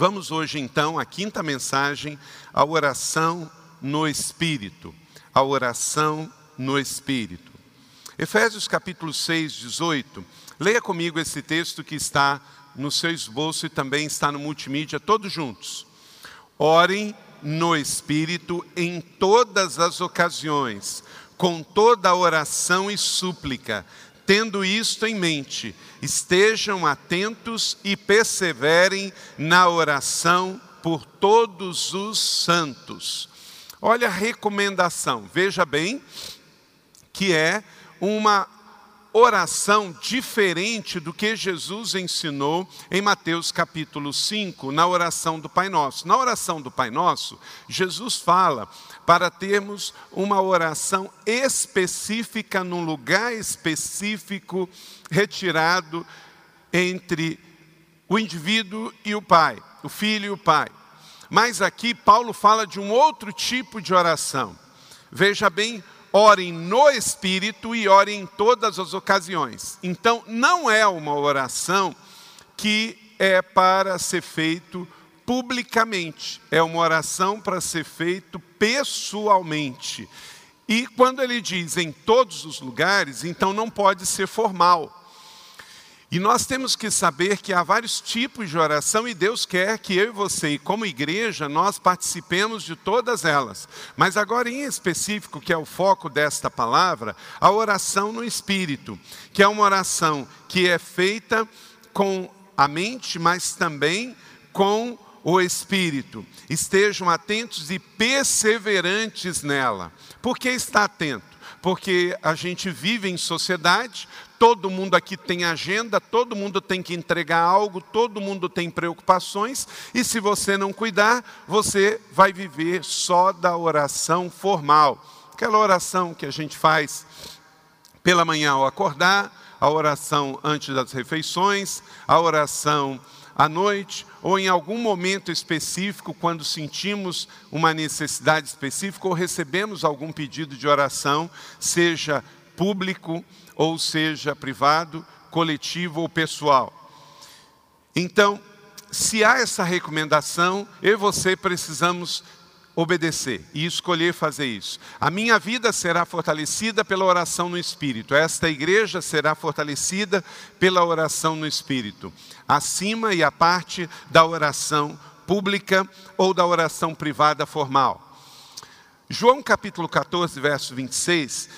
Vamos hoje então à quinta mensagem, a oração no Espírito. A oração no Espírito. Efésios capítulo 6, 18. Leia comigo esse texto que está no seu esboço e também está no multimídia, todos juntos. Orem no Espírito em todas as ocasiões, com toda oração e súplica, tendo isto em mente, estejam atentos e perseverem na oração por todos os santos. Olha a recomendação, veja bem, que é uma oração diferente do que Jesus ensinou em Mateus capítulo 5, na oração do Pai Nosso. Na oração do Pai Nosso, Jesus fala para termos uma oração específica, num lugar específico, retirado entre o indivíduo e o Pai, o Filho e o Pai. Mas aqui Paulo fala de um outro tipo de oração. Veja bem orem no Espírito e orem em todas as ocasiões. Então, não é uma oração que é para ser feito publicamente, é uma oração para ser feito pessoalmente. E quando ele diz em todos os lugares, então não pode ser formal. E nós temos que saber que há vários tipos de oração e Deus quer que eu e você, e como igreja, nós participemos de todas elas. Mas agora, em específico, que é o foco desta palavra, a oração no Espírito, que é uma oração que é feita com a mente, mas também com o Espírito. Estejam atentos e perseverantes nela. Por que está atento? Porque a gente vive em sociedade, Todo mundo aqui tem agenda, todo mundo tem que entregar algo, todo mundo tem preocupações, e se você não cuidar, você vai viver só da oração formal. Aquela oração que a gente faz pela manhã ao acordar, a oração antes das refeições, a oração à noite, ou em algum momento específico, quando sentimos uma necessidade específica ou recebemos algum pedido de oração, seja público, ou seja privado, coletivo ou pessoal. Então, se há essa recomendação, eu e você precisamos obedecer e escolher fazer isso. A minha vida será fortalecida pela oração no Espírito. Esta igreja será fortalecida pela oração no Espírito. Acima e a parte da oração pública ou da oração privada formal. João capítulo 14, verso 26,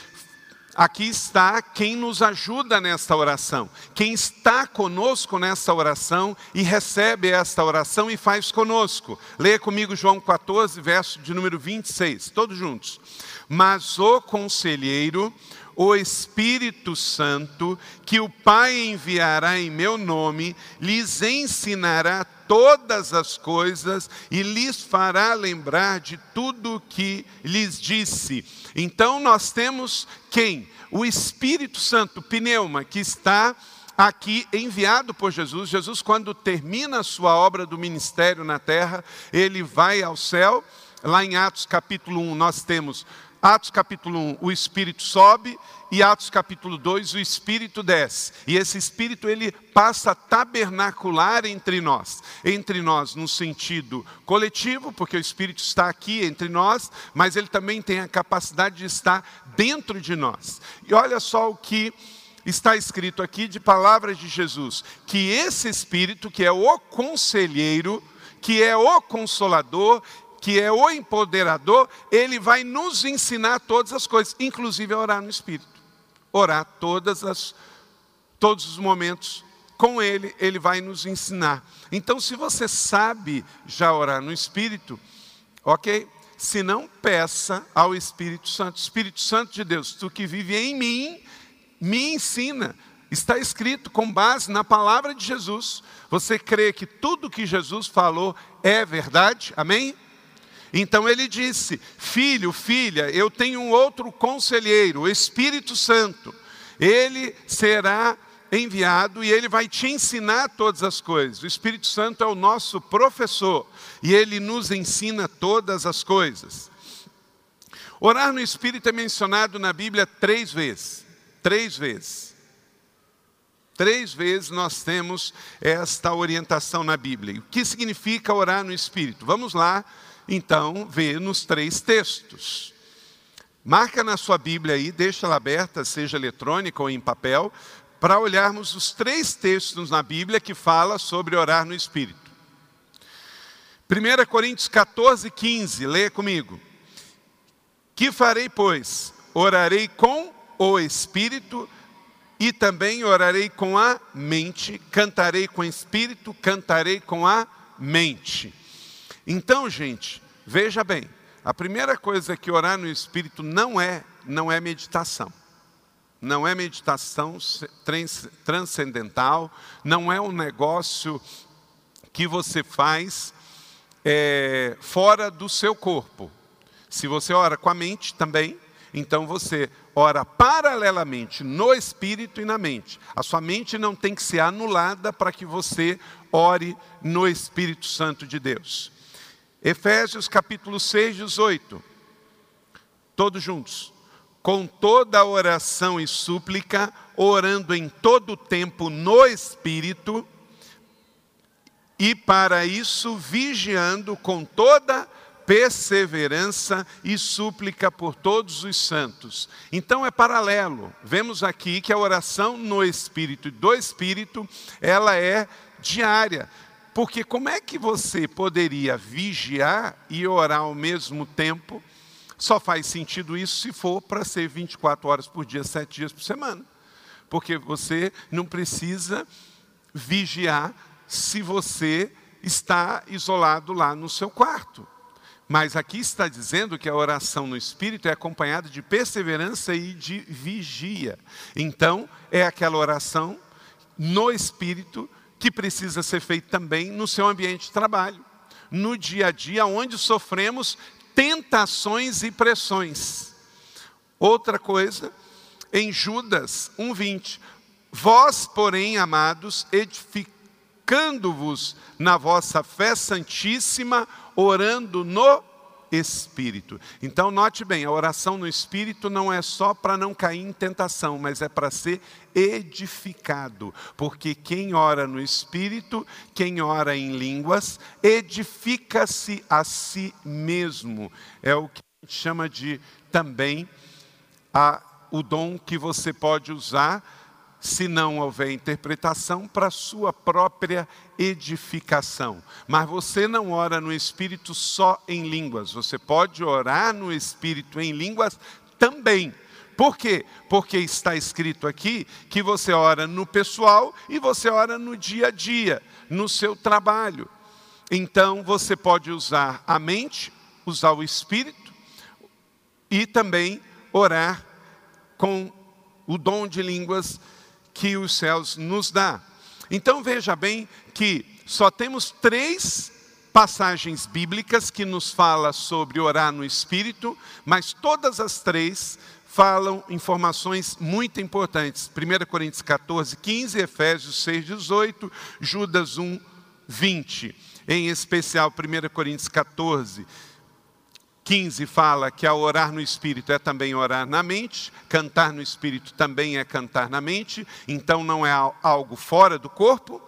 Aqui está quem nos ajuda nesta oração, quem está conosco nesta oração e recebe esta oração e faz conosco. Leia comigo João 14, verso de número 26, todos juntos. Mas o conselheiro, o Espírito Santo, que o Pai enviará em meu nome, lhes ensinará todas as coisas e lhes fará lembrar de tudo o que lhes disse. Então nós temos quem? O Espírito Santo, pneuma, que está aqui enviado por Jesus. Jesus, quando termina a sua obra do ministério na terra, ele vai ao céu. Lá em Atos capítulo 1, nós temos Atos capítulo 1, o Espírito sobe, e Atos capítulo 2, o Espírito desce. E esse Espírito ele passa a tabernacular entre nós. Entre nós no sentido coletivo, porque o Espírito está aqui entre nós, mas ele também tem a capacidade de estar dentro de nós. E olha só o que está escrito aqui de palavras de Jesus, que esse Espírito, que é o conselheiro, que é o consolador, que é o empoderador, ele vai nos ensinar todas as coisas, inclusive a orar no Espírito. Orar todas as, todos os momentos com ele, ele vai nos ensinar. Então, se você sabe já orar no Espírito, ok? Se não, peça ao Espírito Santo. Espírito Santo de Deus, tu que vive em mim, me ensina. Está escrito com base na palavra de Jesus. Você crê que tudo que Jesus falou é verdade? Amém? Então ele disse: Filho, filha, eu tenho um outro conselheiro, o Espírito Santo. Ele será enviado e ele vai te ensinar todas as coisas. O Espírito Santo é o nosso professor e ele nos ensina todas as coisas. Orar no Espírito é mencionado na Bíblia três vezes. Três vezes. Três vezes nós temos esta orientação na Bíblia. O que significa orar no Espírito? Vamos lá, então, ver nos três textos. Marca na sua Bíblia aí, deixa ela aberta, seja eletrônica ou em papel, para olharmos os três textos na Bíblia que fala sobre orar no Espírito. 1 Coríntios 14, 15, leia comigo. Que farei, pois? Orarei com o Espírito, e também orarei com a mente, cantarei com o espírito, cantarei com a mente. Então, gente, veja bem, a primeira coisa que orar no espírito não é, não é meditação. Não é meditação transcendental, não é um negócio que você faz é, fora do seu corpo. Se você ora com a mente também, então você ora paralelamente no espírito e na mente. A sua mente não tem que ser anulada para que você ore no Espírito Santo de Deus. Efésios capítulo 6, 18. Todos juntos. Com toda oração e súplica, orando em todo o tempo no Espírito, e para isso vigiando com toda perseverança e súplica por todos os santos. Então é paralelo. Vemos aqui que a oração no Espírito e do Espírito, ela é diária. Porque como é que você poderia vigiar e orar ao mesmo tempo? Só faz sentido isso se for para ser 24 horas por dia, 7 dias por semana. Porque você não precisa vigiar se você está isolado lá no seu quarto. Mas aqui está dizendo que a oração no Espírito é acompanhada de perseverança e de vigia. Então, é aquela oração no Espírito que precisa ser feita também no seu ambiente de trabalho, no dia a dia, onde sofremos tentações e pressões. Outra coisa, em Judas 1,20: Vós, porém, amados, edificando-vos na vossa fé santíssima, orando no Espírito. Então, note bem: a oração no Espírito não é só para não cair em tentação, mas é para ser edificado. Porque quem ora no Espírito, quem ora em línguas, edifica-se a si mesmo. É o que a gente chama de também a, o dom que você pode usar se não houver interpretação, para sua própria edificação. Mas você não ora no Espírito só em línguas, você pode orar no Espírito em línguas também. Por quê? Porque está escrito aqui que você ora no pessoal e você ora no dia a dia, no seu trabalho. Então você pode usar a mente, usar o espírito e também orar com o dom de línguas que os céus nos dá. Então veja bem que só temos três passagens bíblicas que nos fala sobre orar no espírito, mas todas as três falam informações muito importantes. 1 Coríntios 14, 15, Efésios 6, 18, Judas 1, 20. Em especial 1 Coríntios 14, 15 fala que ao orar no Espírito é também orar na mente, cantar no Espírito também é cantar na mente, então não é algo fora do corpo.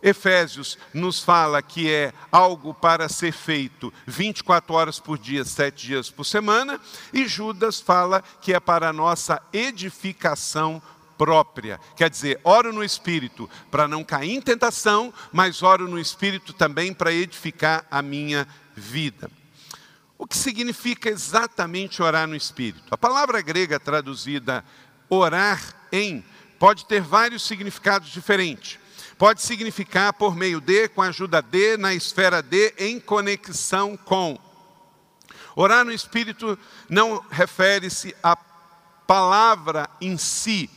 Efésios nos fala que é algo para ser feito 24 horas por dia, 7 dias por semana, e Judas fala que é para a nossa edificação própria. Quer dizer, oro no Espírito para não cair em tentação, mas oro no Espírito também para edificar a minha vida. O que significa exatamente orar no Espírito? A palavra grega traduzida orar em pode ter vários significados diferentes. Pode significar por meio de, com a ajuda de, na esfera de, em conexão com. Orar no Espírito não refere-se à palavra em si,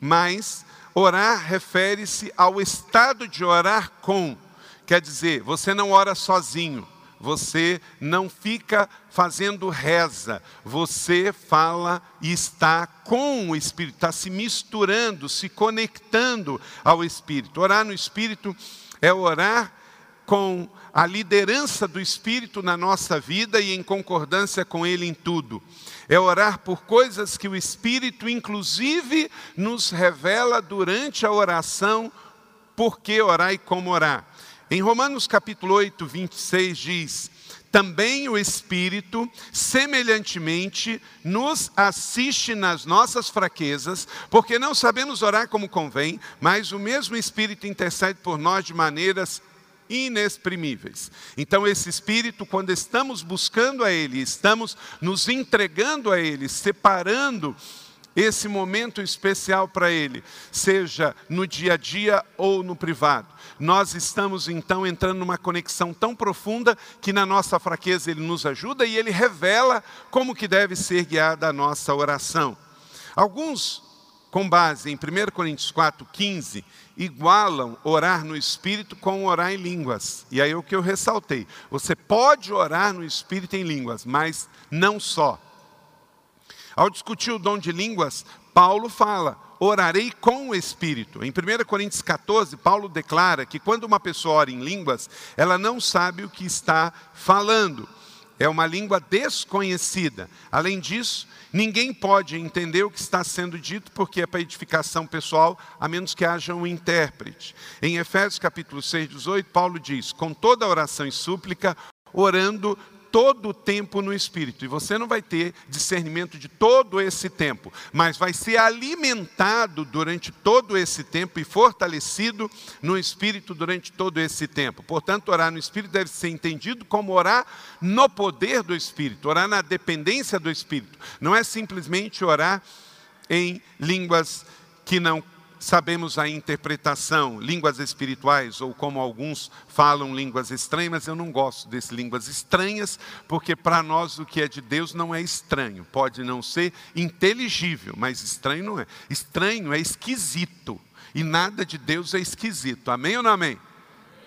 mas orar refere-se ao estado de orar com. Quer dizer, você não ora sozinho, você não fica fazendo reza, você fala e está com o Espírito, está se misturando, se conectando ao Espírito. Orar no Espírito é orar com a liderança do Espírito na nossa vida e em concordância com Ele em tudo. É orar por coisas que o Espírito, inclusive, nos revela durante a oração, por que orar e como orar. Em Romanos capítulo 8, 26 diz: também o Espírito, semelhantemente, nos assiste nas nossas fraquezas, porque não sabemos orar como convém, mas o mesmo Espírito intercede por nós de maneiras inexprimíveis. Então, esse Espírito, quando estamos buscando a Ele, estamos nos entregando a Ele, separando esse momento especial para Ele, seja no dia a dia ou no privado. Nós estamos então entrando numa conexão tão profunda que na nossa fraqueza Ele nos ajuda e Ele revela como que deve ser guiada a nossa oração. Alguns, com base em 1 Coríntios 4, 15, igualam orar no Espírito com orar em línguas. E aí é o que eu ressaltei. Você pode orar no Espírito em línguas, mas não só. Ao discutir o dom de línguas, Paulo fala: orarei com o Espírito. Em 1 Coríntios 14, Paulo declara que quando uma pessoa ora em línguas, ela não sabe o que está falando. É uma língua desconhecida. Além disso, ninguém pode entender o que está sendo dito, porque é para edificação pessoal, a menos que haja um intérprete. Em Efésios capítulo 6, 18, Paulo diz: com toda oração e súplica, orando todo o tempo no Espírito. E você não vai ter discernimento de todo esse tempo, mas vai ser alimentado durante todo esse tempo e fortalecido no Espírito durante todo esse tempo. Portanto, orar no Espírito deve ser entendido como orar no poder do Espírito, orar na dependência do Espírito. Não é simplesmente orar em línguas que não sabemos a interpretação, línguas espirituais, ou como alguns falam, línguas estranhas, eu não gosto dessas línguas estranhas, porque para nós o que é de Deus não é estranho. Pode não ser inteligível, mas estranho não é. Estranho é esquisito, e nada de Deus é esquisito. Amém ou não amém?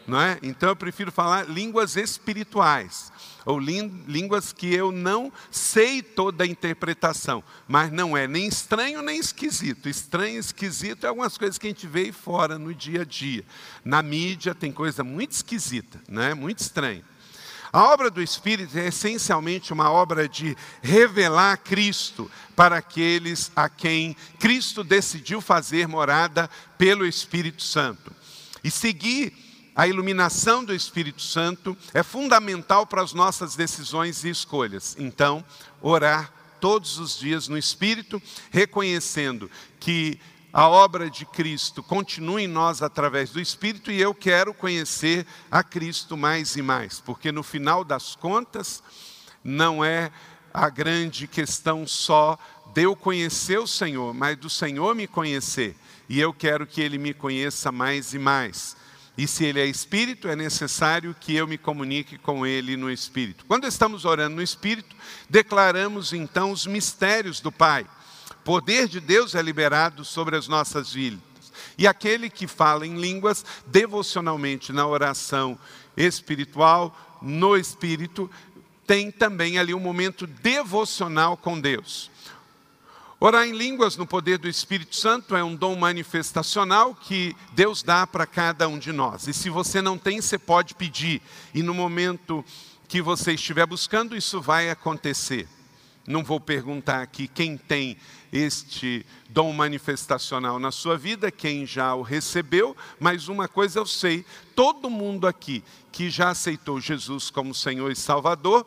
Não é? Então eu prefiro falar línguas espirituais, ou línguas que eu não sei toda a interpretação, mas não é nem estranho nem esquisito. Estranho e esquisito é algumas coisas que a gente vê aí fora no dia a dia. Na mídia tem coisa muito esquisita, né? muito estranha. A obra do Espírito é essencialmente uma obra de revelar Cristo para aqueles a quem Cristo decidiu fazer morada pelo Espírito Santo. E seguir a iluminação do Espírito Santo é fundamental para as nossas decisões e escolhas. Então, orar todos os dias no Espírito, reconhecendo que a obra de Cristo continua em nós através do Espírito e eu quero conhecer a Cristo mais e mais, porque no final das contas, não é a grande questão só de eu conhecer o Senhor, mas do Senhor me conhecer. E eu quero que Ele me conheça mais e mais. E se ele é espírito, é necessário que eu me comunique com ele no espírito. Quando estamos orando no espírito, declaramos então os mistérios do Pai. O poder de Deus é liberado sobre as nossas vidas. E aquele que fala em línguas devocionalmente na oração espiritual, no espírito, tem também ali um momento devocional com Deus. Orar em línguas no poder do Espírito Santo é um dom manifestacional que Deus dá para cada um de nós. E se você não tem, você pode pedir. E no momento que você estiver buscando, isso vai acontecer. Não vou perguntar aqui quem tem este dom manifestacional na sua vida, quem já o recebeu, mas uma coisa eu sei: todo mundo aqui que já aceitou Jesus como Senhor e Salvador,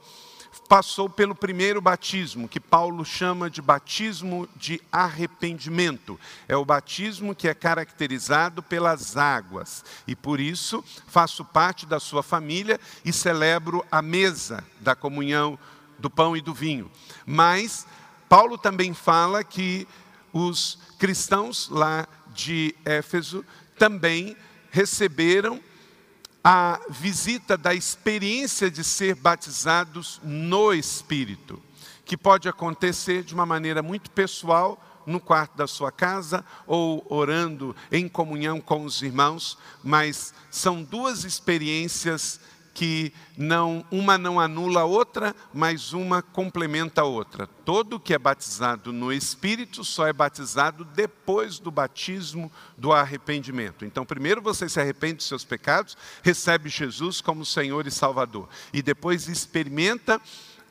passou pelo primeiro batismo, que Paulo chama de batismo de arrependimento. É o batismo que é caracterizado pelas águas. E por isso faço parte da sua família e celebro a mesa da comunhão do pão e do vinho. Mas Paulo também fala que os cristãos lá de Éfeso também receberam a visita da experiência de ser batizados no Espírito, que pode acontecer de uma maneira muito pessoal, no quarto da sua casa ou orando em comunhão com os irmãos, mas são duas experiências que não uma não anula a outra, mas uma complementa a outra. Todo que é batizado no Espírito só é batizado depois do batismo do arrependimento. Então, primeiro você se arrepende dos seus pecados, recebe Jesus como Senhor e Salvador, e depois experimenta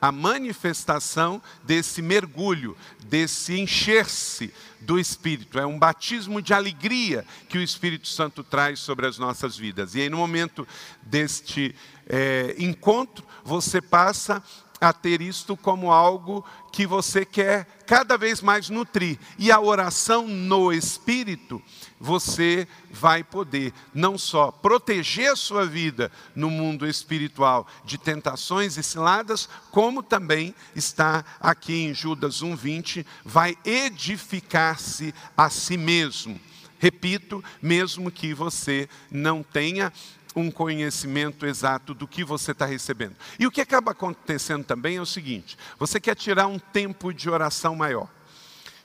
a manifestação desse mergulho, desse encher-se do Espírito. É um batismo de alegria que o Espírito Santo traz sobre as nossas vidas. E aí, no momento deste é, encontro, você passa a ter isto como algo que você quer cada vez mais nutrir. E a oração no Espírito, você vai poder não só proteger a sua vida no mundo espiritual de tentações e ciladas, como também está aqui em Judas 1:20, vai edificar-se a si mesmo. Repito, mesmo que você não tenha um conhecimento exato do que você está recebendo. E o que acaba acontecendo também é o seguinte: você quer tirar um tempo de oração maior.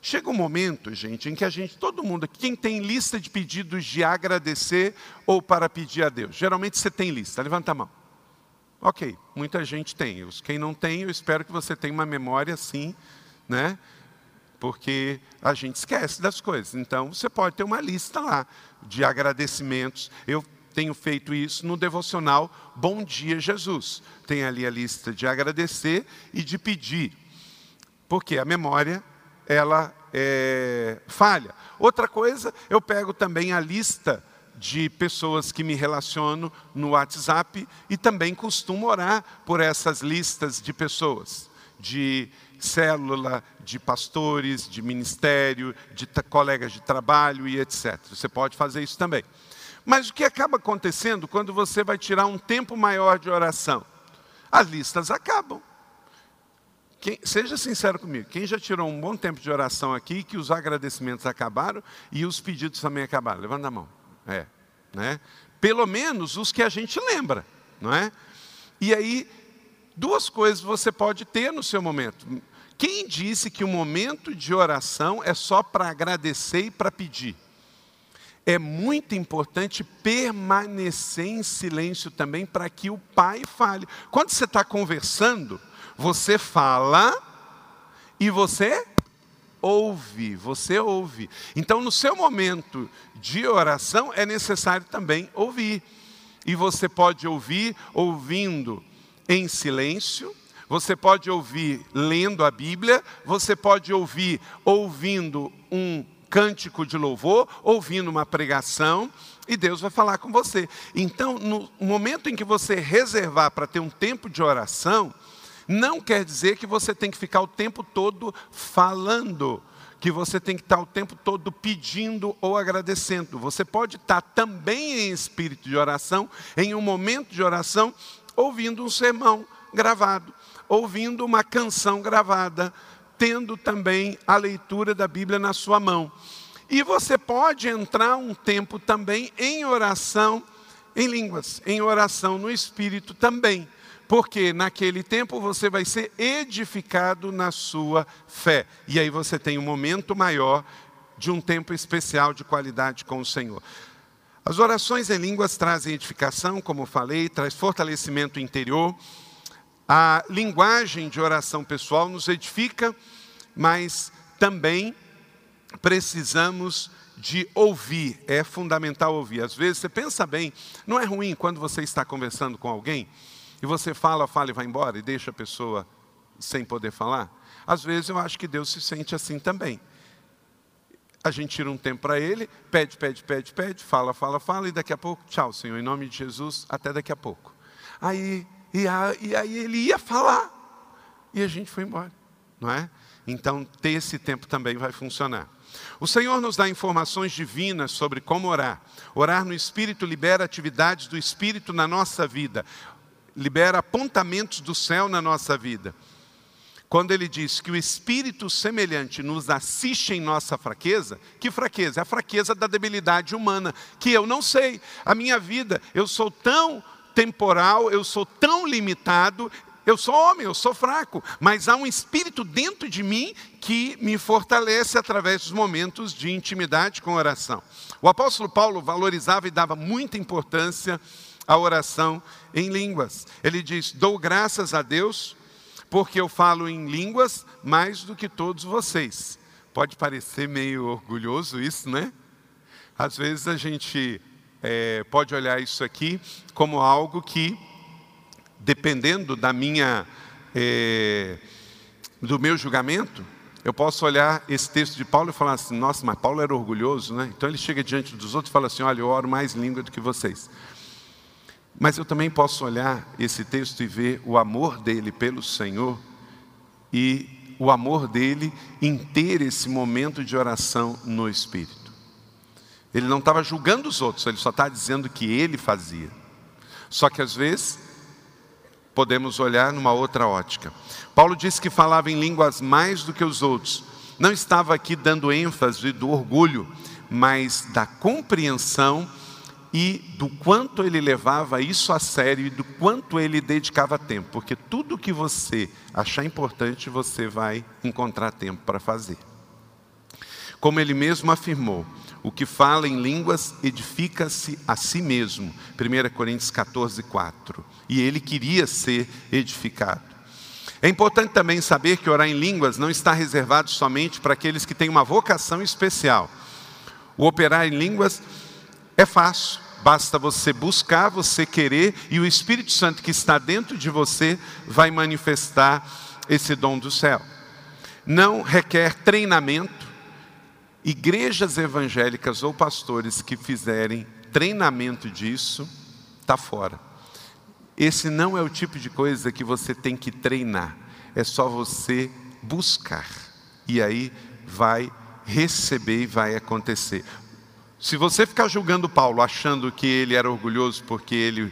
Chega um momento, gente, em que a gente, todo mundo, quem tem lista de pedidos de agradecer ou para pedir a Deus? Geralmente você tem lista, levanta a mão. Ok, muita gente tem. Quem não tem, eu espero que você tenha uma memória assim, né? Porque a gente esquece das coisas. Então, você pode ter uma lista lá de agradecimentos. Eu tenho feito isso no devocional Bom Dia Jesus. Tem ali a lista de agradecer e de pedir, porque a memória ela é, falha. Outra coisa, eu pego também a lista de pessoas que me relaciono no WhatsApp e também costumo orar por essas listas de pessoas, de célula, de pastores, de ministério, de colegas de trabalho e etc. Você pode fazer isso também. Mas o que acaba acontecendo quando você vai tirar um tempo maior de oração? As listas acabam. Quem, seja sincero comigo, quem já tirou um bom tempo de oração aqui, que os agradecimentos acabaram e os pedidos também acabaram? Levanta a mão. É, né? Pelo menos os que a gente lembra, não é? E aí, duas coisas você pode ter no seu momento. Quem disse que o momento de oração é só para agradecer e para pedir? É muito importante permanecer em silêncio também para que o pai fale. Quando você está conversando, você fala e você ouve, você ouve. Então, no seu momento de oração, é necessário também ouvir. E você pode ouvir ouvindo em silêncio, você pode ouvir lendo a Bíblia, você pode ouvir ouvindo um cântico de louvor, ouvindo uma pregação, e Deus vai falar com você. Então, no momento em que você reservar para ter um tempo de oração, não quer dizer que você tem que ficar o tempo todo falando, que você tem que estar o tempo todo pedindo ou agradecendo. Você pode estar também em espírito de oração, em um momento de oração, ouvindo um sermão gravado, ouvindo uma canção gravada, tendo também a leitura da Bíblia na sua mão. E você pode entrar um tempo também em oração em línguas, em oração no Espírito também. Porque naquele tempo você vai ser edificado na sua fé. E aí você tem um momento maior de um tempo especial de qualidade com o Senhor. As orações em línguas trazem edificação, como falei, traz fortalecimento interior. A linguagem de oração pessoal nos edifica, mas também precisamos de ouvir, é fundamental ouvir. Às vezes você pensa bem, não é ruim quando você está conversando com alguém e você fala, fala e vai embora e deixa a pessoa sem poder falar? Às vezes eu acho que Deus se sente assim também. A gente tira um tempo para ele, pede, pede, pede, pede, fala, fala, fala, e daqui a pouco, tchau, Senhor, em nome de Jesus, até daqui a pouco. Aí e, a, e aí ele ia falar. E a gente foi embora, não é? Então, ter esse tempo também vai funcionar. O Senhor nos dá informações divinas sobre como orar. Orar no Espírito libera atividades do Espírito na nossa vida, libera apontamentos do céu na nossa vida. Quando ele diz que o Espírito semelhante nos assiste em nossa fraqueza, que fraqueza? É a fraqueza da debilidade humana, que eu não sei. A minha vida, eu sou tão temporal, eu sou tão limitado, eu sou homem, eu sou fraco, mas há um espírito dentro de mim que me fortalece através dos momentos de intimidade com oração. O apóstolo Paulo valorizava e dava muita importância a oração em línguas. Ele diz: Dou graças a Deus, porque eu falo em línguas mais do que todos vocês. Pode parecer meio orgulhoso isso, né? Às vezes a gente é, pode olhar isso aqui como algo que, dependendo da minha, é, do meu julgamento, eu posso olhar esse texto de Paulo e falar assim: nossa, mas Paulo era orgulhoso, né? Então ele chega diante dos outros e fala assim: olha, eu oro mais língua do que vocês. Mas eu também posso olhar esse texto e ver o amor dele pelo Senhor e o amor dele em ter esse momento de oração no Espírito. Ele não estava julgando os outros, ele só está dizendo que ele fazia. Só que às vezes podemos olhar numa outra ótica. Paulo disse que falava em línguas mais do que os outros. Não estava aqui dando ênfase do orgulho, mas da compreensão e do quanto ele levava isso a sério e do quanto ele dedicava tempo, porque tudo que você achar importante, você vai encontrar tempo para fazer. Como ele mesmo afirmou, o que fala em línguas edifica-se a si mesmo. 1 Coríntios 14, 4. E ele queria ser edificado. É importante também saber que orar em línguas não está reservado somente para aqueles que têm uma vocação especial. O operar em línguas é fácil, basta você buscar, você querer, e o Espírito Santo que está dentro de você vai manifestar esse dom do céu. Não requer treinamento, igrejas evangélicas ou pastores que fizerem treinamento disso, está fora. Esse não é o tipo de coisa que você tem que treinar, é só você buscar, e aí vai receber e vai acontecer. Se você ficar julgando Paulo achando que ele era orgulhoso porque ele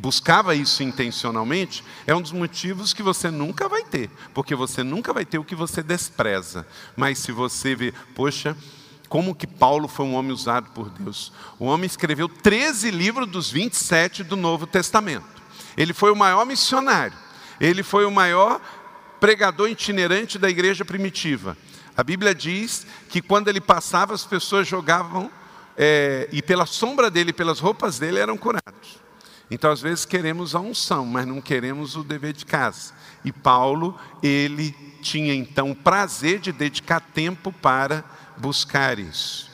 buscava isso intencionalmente, é um dos motivos que você nunca vai ter, porque você nunca vai ter o que você despreza. Mas se você vê, poxa, como que Paulo foi um homem usado por Deus? O homem escreveu 13 livros dos 27 do Novo Testamento. Ele foi o maior missionário, ele foi o maior pregador itinerante da igreja primitiva. A Bíblia diz que quando ele passava, as pessoas jogavam, é, e pela sombra dele, pelas roupas dele, eram curados. Então, às vezes, queremos a unção, mas não queremos o dever de casa. E Paulo, ele tinha então o prazer de dedicar tempo para buscar isso.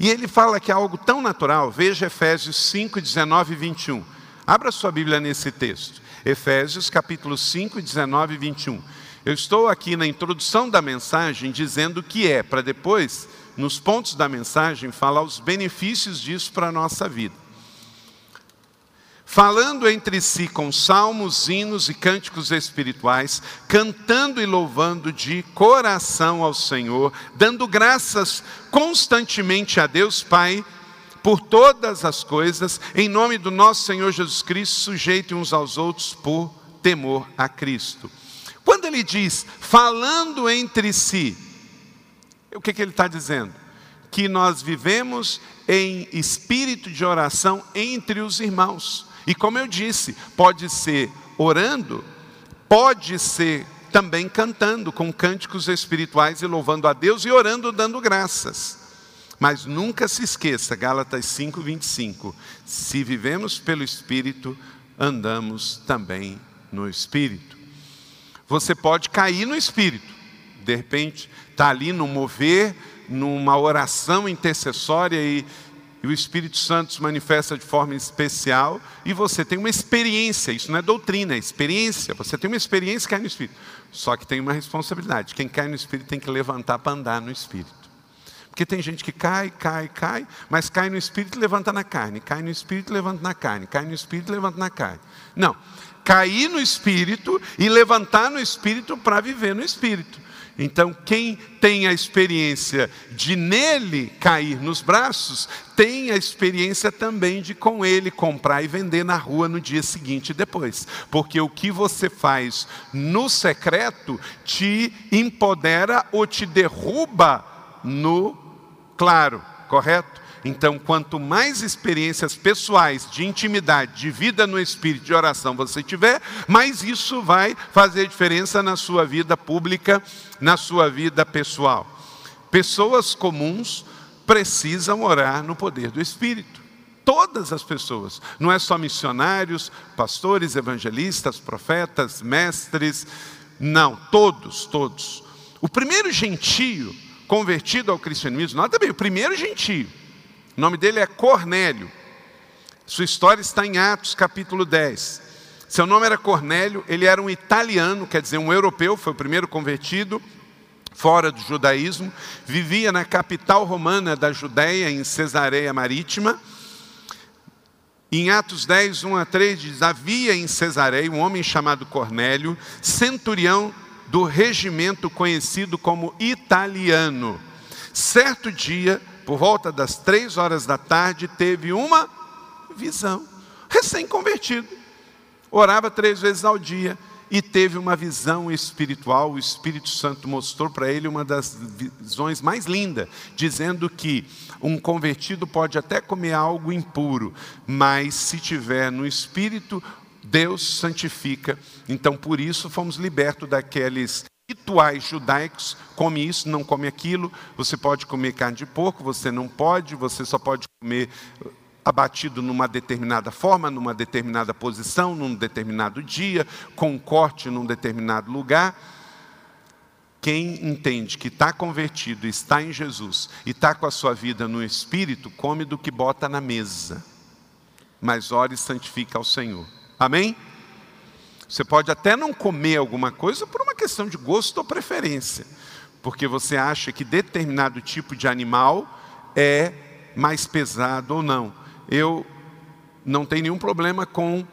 E ele fala que é algo tão natural, veja Efésios 5, 19 e 21. Abra sua Bíblia nesse texto. Efésios capítulo 5, 19 e 21. Eu estou aqui na introdução da mensagem dizendo o que é, para depois, nos pontos da mensagem, falar os benefícios disso para a nossa vida falando entre si com salmos, hinos e cânticos espirituais, cantando e louvando de coração ao Senhor, dando graças constantemente a Deus Pai por todas as coisas, em nome do nosso Senhor Jesus Cristo, sujeite uns aos outros por temor a Cristo. Quando ele diz falando entre si, o que, que ele está dizendo? Que nós vivemos em espírito de oração entre os irmãos. E como eu disse, pode ser orando, pode ser também cantando com cânticos espirituais e louvando a Deus e orando dando graças. Mas nunca se esqueça, Gálatas 5:25, se vivemos pelo espírito, andamos também no espírito. Você pode cair no espírito. De repente, está ali no mover, numa oração intercessória e e o Espírito Santo se manifesta de forma especial, e você tem uma experiência, isso não é doutrina, é experiência, você tem uma experiência e cai no Espírito. Só que tem uma responsabilidade, quem cai no Espírito tem que levantar para andar no Espírito. Porque tem gente que cai, cai, cai, mas cai no Espírito e levanta na carne, cai no Espírito e levanta na carne, cai no Espírito e levanta na carne. Não, cair no Espírito e levantar no Espírito para viver no Espírito. Então, quem tem a experiência de nele cair nos braços, tem a experiência também de com ele comprar e vender na rua no dia seguinte e depois. Porque o que você faz no secreto te empodera ou te derruba no claro, correto? Então, quanto mais experiências pessoais de intimidade, de vida no espírito, de oração você tiver, mais isso vai fazer diferença na sua vida pública, na sua vida pessoal. Pessoas comuns precisam orar no poder do espírito. Todas as pessoas, não é só missionários, pastores, evangelistas, profetas, mestres, não, todos, todos. O primeiro gentio convertido ao cristianismo, nota bem, o primeiro gentio, o nome dele é Cornélio. Sua história está em Atos capítulo 10. Seu nome era Cornélio, ele era um italiano, quer dizer, um europeu, foi o primeiro convertido, fora do judaísmo, vivia na capital romana da Judéia, em Cesareia Marítima. Em Atos 10, 1 a 3, diz: Havia em Cesareia um homem chamado Cornélio, centurião do regimento conhecido como italiano. Certo dia, por volta das três horas da tarde, teve uma visão, recém-convertido. Orava três vezes ao dia e teve uma visão espiritual. O Espírito Santo mostrou para ele uma das visões mais lindas, dizendo que um convertido pode até comer algo impuro, mas se tiver no espírito, Deus santifica. Então, por isso, fomos libertos daqueles rituais judaicos, come isso, não come aquilo, você pode comer carne de porco, você não pode, você só pode comer abatido numa determinada forma, numa determinada posição, num determinado dia, com um corte num determinado lugar. Quem entende que está convertido, está em Jesus e está com a sua vida no Espírito, come do que bota na mesa, mas ore e santifica ao Senhor. Amém? Você pode até não comer alguma coisa por uma questão de gosto ou preferência, porque você acha que determinado tipo de animal é mais pesado ou não eu não tenho nenhum problema com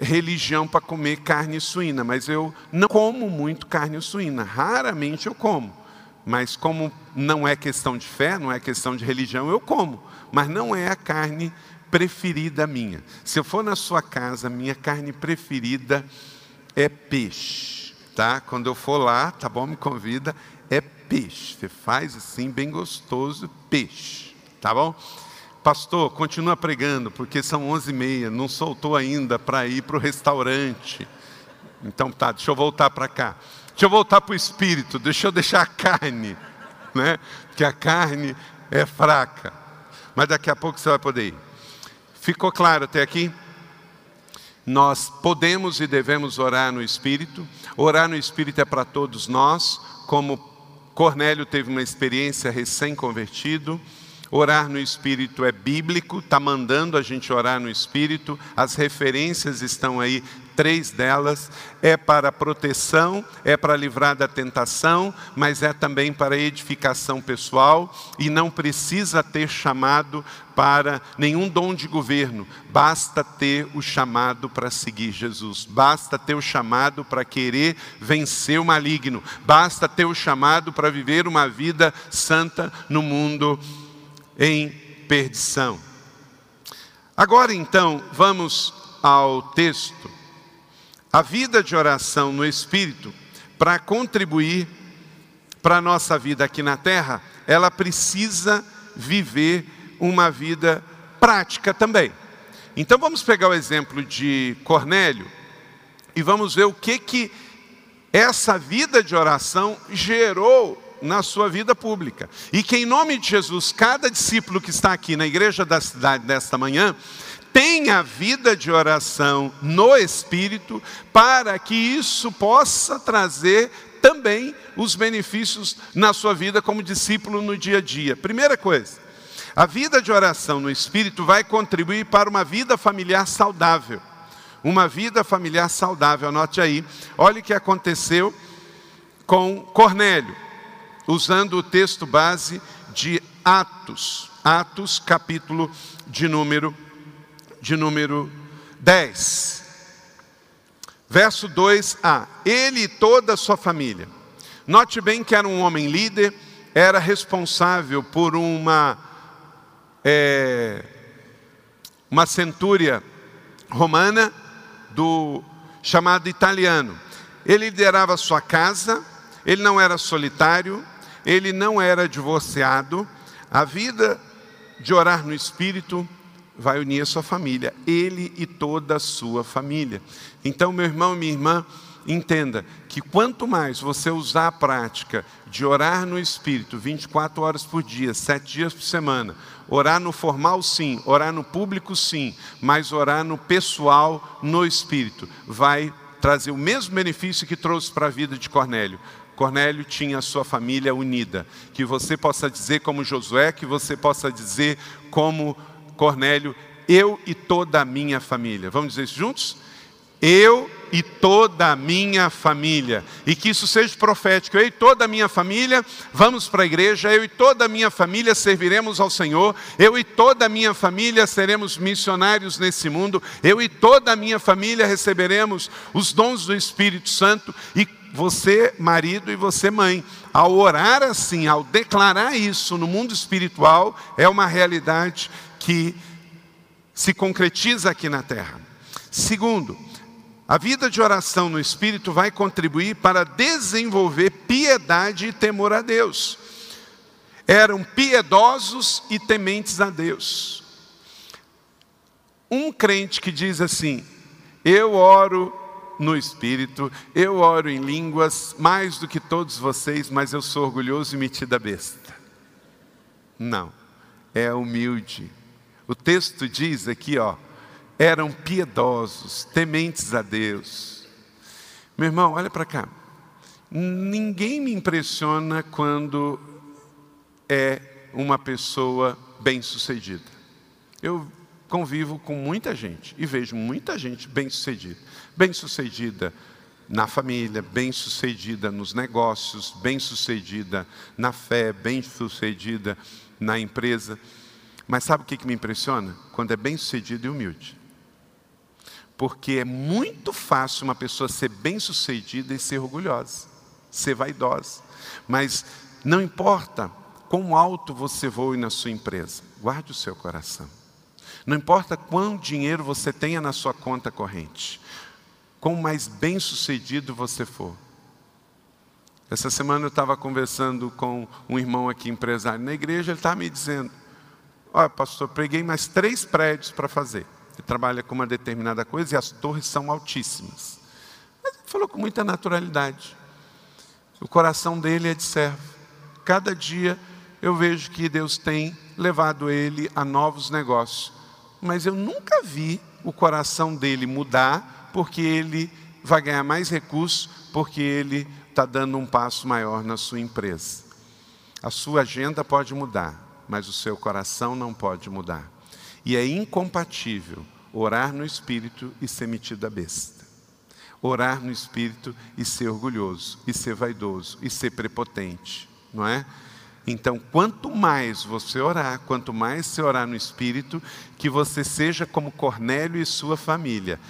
religião para comer carne suína, mas eu não como muito carne suína, raramente eu como. Mas como não é questão de fé, não é questão de religião, eu como. Mas não é a carne preferida minha. Se eu for na sua casa, minha carne preferida é peixe, tá? Quando eu for lá, tá bom, me convida, é peixe. Você faz assim bem gostoso, peixe, tá bom? Pastor, continua pregando, porque são onze e meia, não soltou ainda para ir para o restaurante. Então tá, deixa eu voltar para cá. Deixa eu voltar para o espírito, deixa eu deixar a carne, né? Porque a carne é fraca. Mas daqui a pouco você vai poder ir. Ficou claro até aqui? Nós podemos e devemos orar no espírito. Orar no espírito é para todos nós, como Cornélio teve uma experiência recém-convertido. Orar no Espírito é bíblico, está mandando a gente orar no Espírito, as referências estão aí, três delas. É para proteção, é para livrar da tentação, mas é também para edificação pessoal e não precisa ter chamado para nenhum dom de governo, basta ter o chamado para seguir Jesus, basta ter o chamado para querer vencer o maligno, basta ter o chamado para viver uma vida santa no mundo em perdição. Agora então, vamos ao texto. A vida de oração no Espírito, para contribuir para a nossa vida aqui na terra, ela precisa viver uma vida prática também. Então vamos pegar o exemplo de Cornélio e vamos ver o que que essa vida de oração gerou na sua vida pública. E que em nome de Jesus, cada discípulo que está aqui na igreja da cidade desta manhã, tenha vida de oração no Espírito, para que isso possa trazer também os benefícios na sua vida como discípulo no dia a dia. Primeira coisa, a vida de oração no Espírito vai contribuir para uma vida familiar saudável. Uma vida familiar saudável, anote aí. Olha o que aconteceu com Cornélio usando o texto base de Atos, Atos capítulo de número de número 10. Verso 2a. Ele e toda a sua família. Note bem que era um homem líder, era responsável por uma é, uma centúria romana do chamado italiano. Ele liderava sua casa, ele não era solitário, ele não era divorciado, a vida de orar no Espírito vai unir a sua família, ele e toda a sua família. Então, meu irmão e minha irmã, entenda que quanto mais você usar a prática de orar no Espírito 24 horas por dia, sete dias por semana, orar no formal sim, orar no público sim, mas orar no pessoal no Espírito, vai trazer o mesmo benefício que trouxe para a vida de Cornélio. Cornélio tinha a sua família unida. Que você possa dizer como Josué, que você possa dizer como Cornélio, eu e toda a minha família. Vamos dizer isso juntos? Eu e toda a minha família. E que isso seja profético. Eu e toda a minha família vamos para a igreja. Eu e toda a minha família serviremos ao Senhor. Eu e toda a minha família seremos missionários nesse mundo. Eu e toda a minha família receberemos os dons do Espírito Santo. E você, marido, e você, mãe, ao orar assim, ao declarar isso no mundo espiritual, é uma realidade que se concretiza aqui na terra. Segundo, a vida de oração no espírito vai contribuir para desenvolver piedade e temor a Deus. Eram piedosos e tementes a Deus. Um crente que diz assim: Eu oro no espírito, eu oro em línguas mais do que todos vocês, mas eu sou orgulhoso e metido a besta. Não, é humilde. O texto diz aqui, ó, eram piedosos, tementes a Deus. Meu irmão, olha para cá. Ninguém me impressiona quando é uma pessoa bem-sucedida. Eu convivo com muita gente e vejo muita gente bem-sucedida bem-sucedida na família, bem-sucedida nos negócios, bem-sucedida na fé, bem-sucedida na empresa. Mas sabe o que, me impressiona? Quando é bem-sucedido e humilde. Porque é muito fácil uma pessoa ser bem-sucedida e ser orgulhosa, ser vaidosa. Mas não importa quão alto você voe na sua empresa, guarde o seu coração. Não importa quão dinheiro você tenha na sua conta corrente, quão mais bem sucedido você for. Essa semana eu estava conversando com um irmão aqui, empresário na igreja, ele estava me dizendo: Olha, pastor, preguei mais três prédios para fazer. Ele trabalha com uma determinada coisa e as torres são altíssimas. Mas ele falou com muita naturalidade. O coração dele é de servo. Cada dia eu vejo que Deus tem levado ele a novos negócios. Mas eu nunca vi o coração dele mudar porque ele vai ganhar mais recursos, porque ele está dando um passo maior na sua empresa. A sua agenda pode mudar, mas o seu coração não pode mudar. E é incompatível orar no espírito e ser metido a besta. Orar no espírito e ser orgulhoso, e ser vaidoso, e ser prepotente, não é? Então, quanto mais você orar, quanto mais você orar no espírito, que você seja como Cornélio e sua família,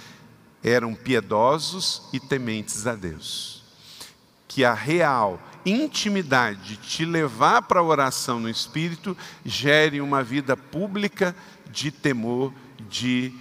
eram piedosos e tementes a Deus. Que a real intimidade de te levar para a oração no Espírito gere uma vida pública de temor, de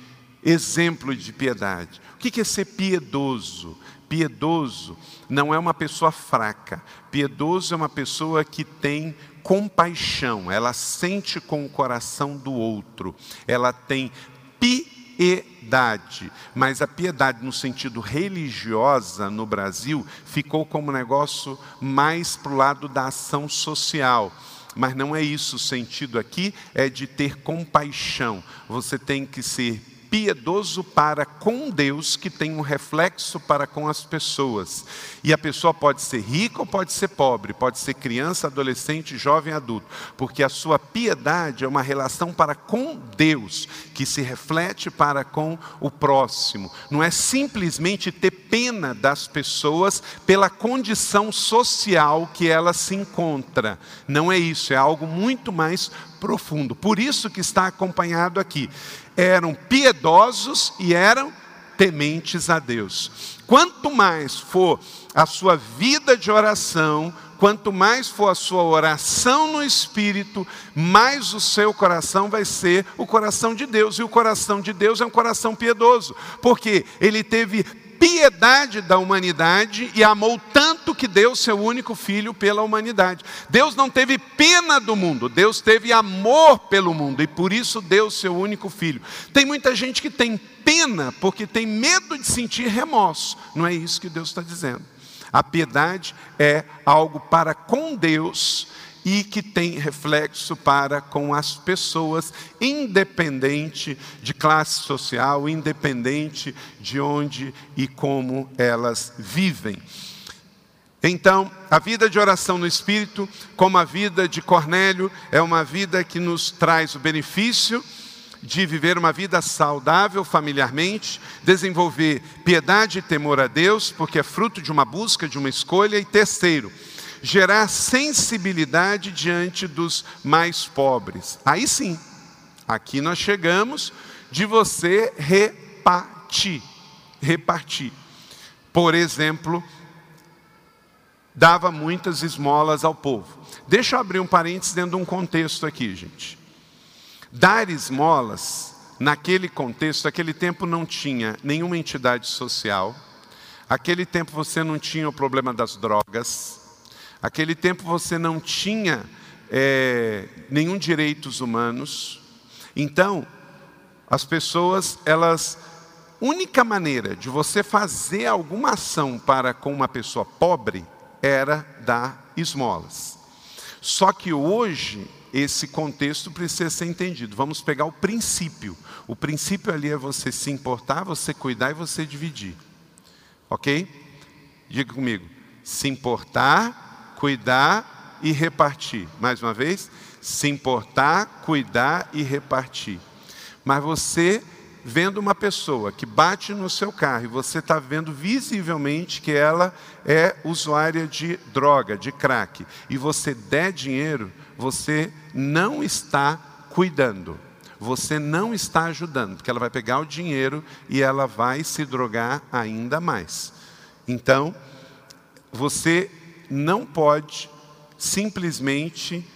exemplo de piedade. O que é ser piedoso? Piedoso não é uma pessoa fraca. Piedoso é uma pessoa que tem compaixão, ela sente com o coração do outro, ela tem piedade piedade, mas a piedade no sentido religiosa no Brasil ficou como negócio mais para o lado da ação social. Mas não é isso, o sentido aqui é de ter compaixão. Você tem que ser piedoso para com Deus que tem um reflexo para com as pessoas. E a pessoa pode ser rica ou pode ser pobre, pode ser criança, adolescente, jovem, adulto, porque a sua piedade é uma relação para com Deus, que se reflete para com o próximo. Não é simplesmente ter pena das pessoas pela condição social que ela se encontra. Não é isso, é algo muito mais profundo. Por isso que está acompanhado aqui eram piedosos e eram tementes a Deus. Quanto mais for a sua vida de oração, quanto mais for a sua oração no Espírito, mais o seu coração vai ser o coração de Deus. E o coração de Deus é um coração piedoso, porque ele teve piedade da humanidade e amou tanto que deu seu único filho pela humanidade. Deus não teve pena do mundo, Deus teve amor pelo mundo e por isso deu seu único filho. Tem muita gente que tem pena porque tem medo de sentir remorso. Não é isso que Deus está dizendo. A piedade é algo para com Deus e que tem reflexo para com as pessoas, independente de classe social, independente de onde e como elas vivem. Então, a vida de oração no Espírito, como a vida de Cornélio, é uma vida que nos traz o benefício de viver uma vida saudável familiarmente, desenvolver piedade e temor a Deus, porque é fruto de uma busca, de uma escolha, e terceiro, gerar sensibilidade diante dos mais pobres. Aí sim, aqui nós chegamos de você repartir. Repartir. Por exemplo, dava muitas esmolas ao povo. Deixa eu abrir um parênteses dentro de um contexto aqui, gente. Dar esmolas, naquele contexto, naquele tempo não tinha nenhuma entidade social, aquele tempo você não tinha o problema das drogas, Aquele tempo você não tinha é, nenhum direitos humanos. Então, as pessoas, elas, única maneira de você fazer alguma ação para com uma pessoa pobre era dar esmolas. Só que hoje esse contexto precisa ser entendido. Vamos pegar o princípio. O princípio ali é você se importar, você cuidar e você dividir. Ok? Diga comigo. Se importar, cuidar e repartir. Mais uma vez, se importar, cuidar e repartir. Mas você vendo uma pessoa que bate no seu carro e você está vendo visivelmente que ela é usuária de droga, de crack, e você der dinheiro, você não está cuidando. Você não está ajudando, porque ela vai pegar o dinheiro e ela vai se drogar ainda mais. Então, você não pode simplesmente,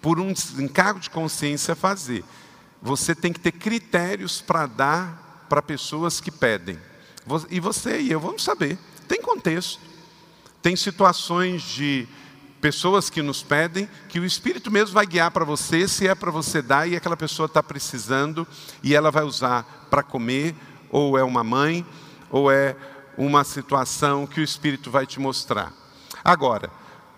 por um encargo de consciência, fazer. Você tem que ter critérios para dar para pessoas que pedem. E você e eu vamos saber. Tem contexto. Tem situações de pessoas que nos pedem, que o Espírito mesmo vai guiar para você, se é para você dar e aquela pessoa está precisando e ela vai usar para comer, ou é uma mãe, ou é uma situação que o Espírito vai te mostrar. Agora,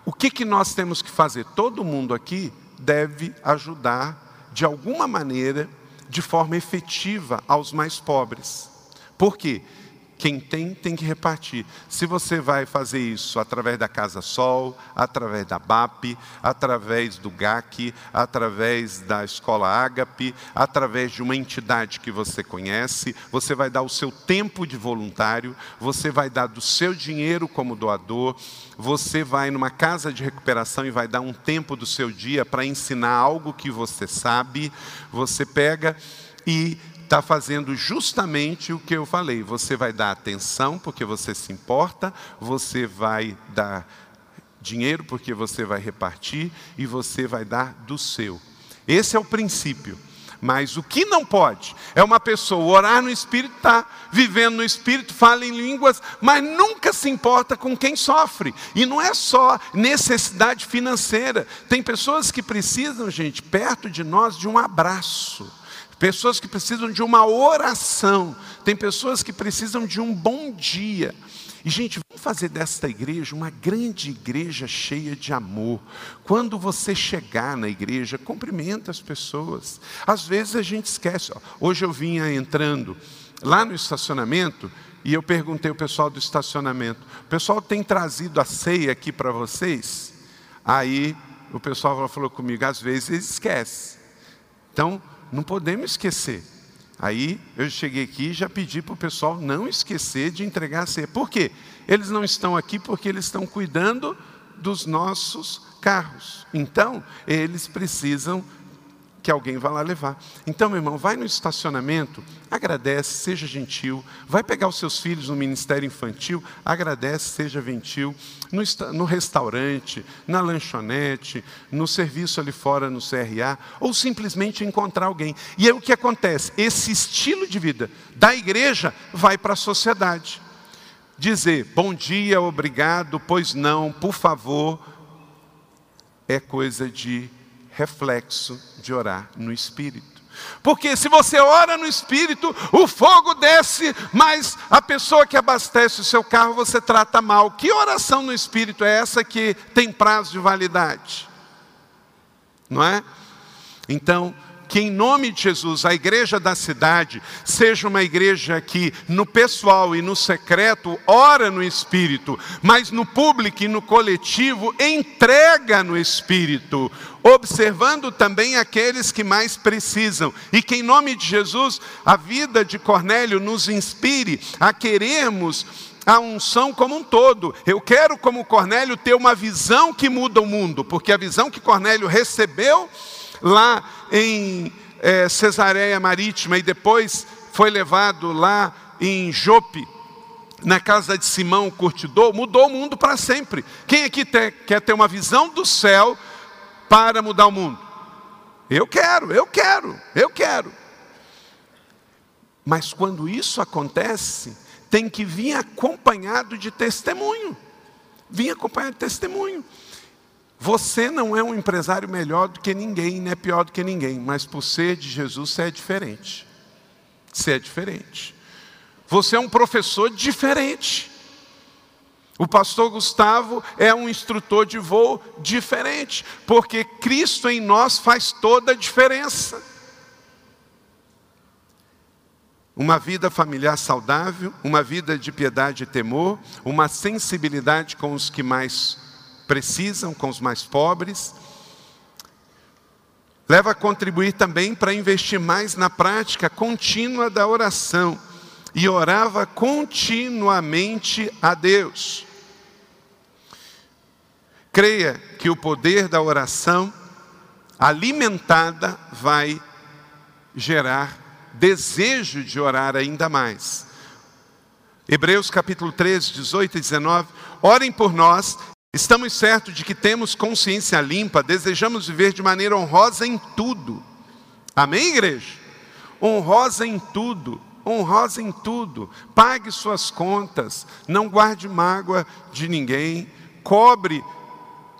o que, que nós temos que fazer? Todo mundo aqui deve ajudar, de alguma maneira, de forma efetiva, aos mais pobres. Por quê? Quem tem, tem que repartir. Se você vai fazer isso através da Casa Sol, através da BAP, através do GAC, através da Escola Ágape, através de uma entidade que você conhece, você vai dar o seu tempo de voluntário, você vai dar do seu dinheiro como doador, você vai numa casa de recuperação e vai dar um tempo do seu dia para ensinar algo que você sabe, você pega e está fazendo justamente o que eu falei. Você vai dar atenção porque você se importa, você vai dar dinheiro porque você vai repartir e você vai dar do seu. Esse é o princípio. Mas o que não pode é uma pessoa orar no Espírito, tá vivendo no Espírito, fala em línguas, mas nunca se importa com quem sofre. E não é só necessidade financeira. Tem pessoas que precisam, gente, perto de nós, de um abraço pessoas que precisam de uma oração, tem pessoas que precisam de um bom dia. E, gente, vamos fazer desta igreja uma grande igreja cheia de amor. Quando você chegar na igreja, cumprimenta as pessoas. Às vezes a gente esquece. Hoje eu vinha entrando lá no estacionamento e eu perguntei ao pessoal do estacionamento: o pessoal tem trazido a ceia aqui para vocês? Aí o pessoal falou comigo: às vezes eles esquecem. Então, não podemos esquecer. Aí eu cheguei aqui e já pedi para o pessoal não esquecer de entregar a ceia. Por quê? Eles não estão aqui porque eles estão cuidando dos nossos carros. Então, eles precisam que alguém vá lá levar. Então, meu irmão, vai no estacionamento, agradece, seja gentil. Vai pegar os seus filhos no ministério infantil, agradece, seja gentil. No, no restaurante, na lanchonete, no serviço ali fora no CRA, ou simplesmente encontrar alguém. E aí o que acontece? Esse estilo de vida da igreja vai para a sociedade. Dizer bom dia, obrigado, pois não, por favor, é coisa de reflexo de orar no Espírito. Porque se você ora no Espírito, o fogo desce, mas a pessoa que abastece o seu carro você trata mal. Que oração no Espírito é essa que tem prazo de validade? Não é? Então, que em nome de Jesus a igreja da cidade seja uma igreja que no pessoal e no secreto ora no espírito, mas no público e no coletivo entrega no espírito, observando também aqueles que mais precisam. E que em nome de Jesus a vida de Cornélio nos inspire a querermos a unção como um todo. Eu quero, como Cornélio, ter uma visão que muda o mundo, porque a visão que Cornélio recebeu lá em é, Cesareia Marítima e depois foi levado lá em Jope, na casa de Simão, o curtidor, mudou o mundo para sempre. Quem aqui te, quer ter uma visão do céu para mudar o mundo? Eu quero, eu quero, eu quero. Mas quando isso acontece, tem que vir acompanhado de testemunho. Vir acompanhado de testemunho. Você não é um empresário melhor do que ninguém, nem é pior do que ninguém, mas por ser de Jesus você é diferente. Você é diferente. Você é um professor diferente. O pastor Gustavo é um instrutor de voo diferente, porque Cristo em nós faz toda a diferença. Uma vida familiar saudável, uma vida de piedade e temor, uma sensibilidade com os que mais precisam, com os mais pobres. Leva a contribuir também para investir mais na prática contínua da oração. E orava continuamente a Deus. Creia que o poder da oração alimentada vai gerar desejo de orar ainda mais. Hebreus capítulo 13, 18 e 19. Orem por nós Estamos certos de que temos consciência limpa, desejamos viver de maneira honrosa em tudo. Amém, igreja? Honrosa em tudo, honrosa em tudo. Pague suas contas, não guarde mágoa de ninguém, cobre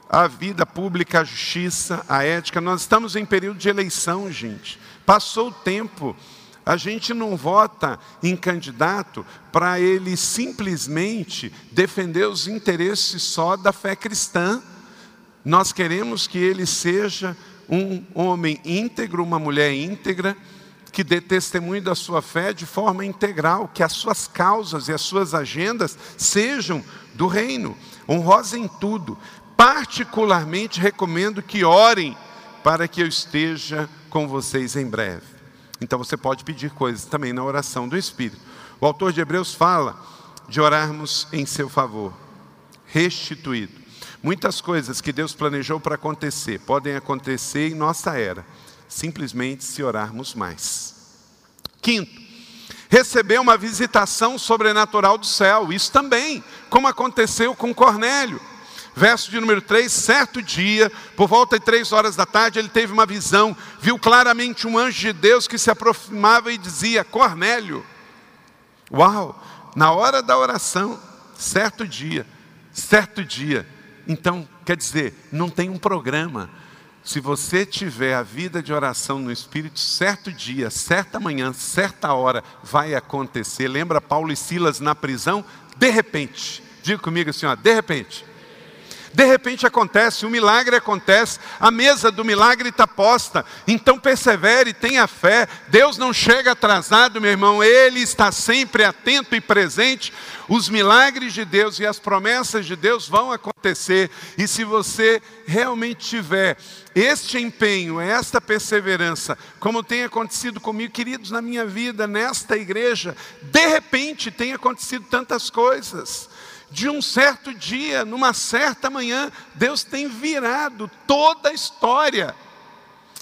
a vida pública, a justiça, a ética. Nós estamos em período de eleição, gente. Passou o tempo a gente não vota em candidato para ele simplesmente defender os interesses só da fé cristã. Nós queremos que ele seja um homem íntegro, uma mulher íntegra, que dê testemunho da sua fé de forma integral, que as suas causas e as suas agendas sejam do reino, honrosa em tudo. Particularmente recomendo que orem para que eu esteja com vocês em breve. Então você pode pedir coisas também na oração do Espírito. O autor de Hebreus fala de orarmos em seu favor, restituído. Muitas coisas que Deus planejou para acontecer podem acontecer em nossa era, simplesmente se orarmos mais. Quinto, receber uma visitação sobrenatural do céu, isso também, como aconteceu com Cornélio. Verso de número 3: certo dia, por volta de três horas da tarde, ele teve uma visão, viu claramente um anjo de Deus que se aproximava e dizia: Cornélio. Uau! Na hora da oração, certo dia, certo dia. Então, quer dizer, não tem um programa. Se você tiver a vida de oração no Espírito, certo dia, certa manhã, certa hora, vai acontecer. Lembra Paulo e Silas na prisão? De repente, diga comigo assim, ó, de repente de repente acontece, o um milagre acontece, a mesa do milagre está posta. Então persevere, tenha fé. Deus não chega atrasado, meu irmão, Ele está sempre atento e presente. Os milagres de Deus e as promessas de Deus vão acontecer. E se você realmente tiver este empenho, esta perseverança, como tem acontecido comigo, queridos, na minha vida, nesta igreja, de repente tem acontecido tantas coisas de um certo dia, numa certa manhã, Deus tem virado toda a história.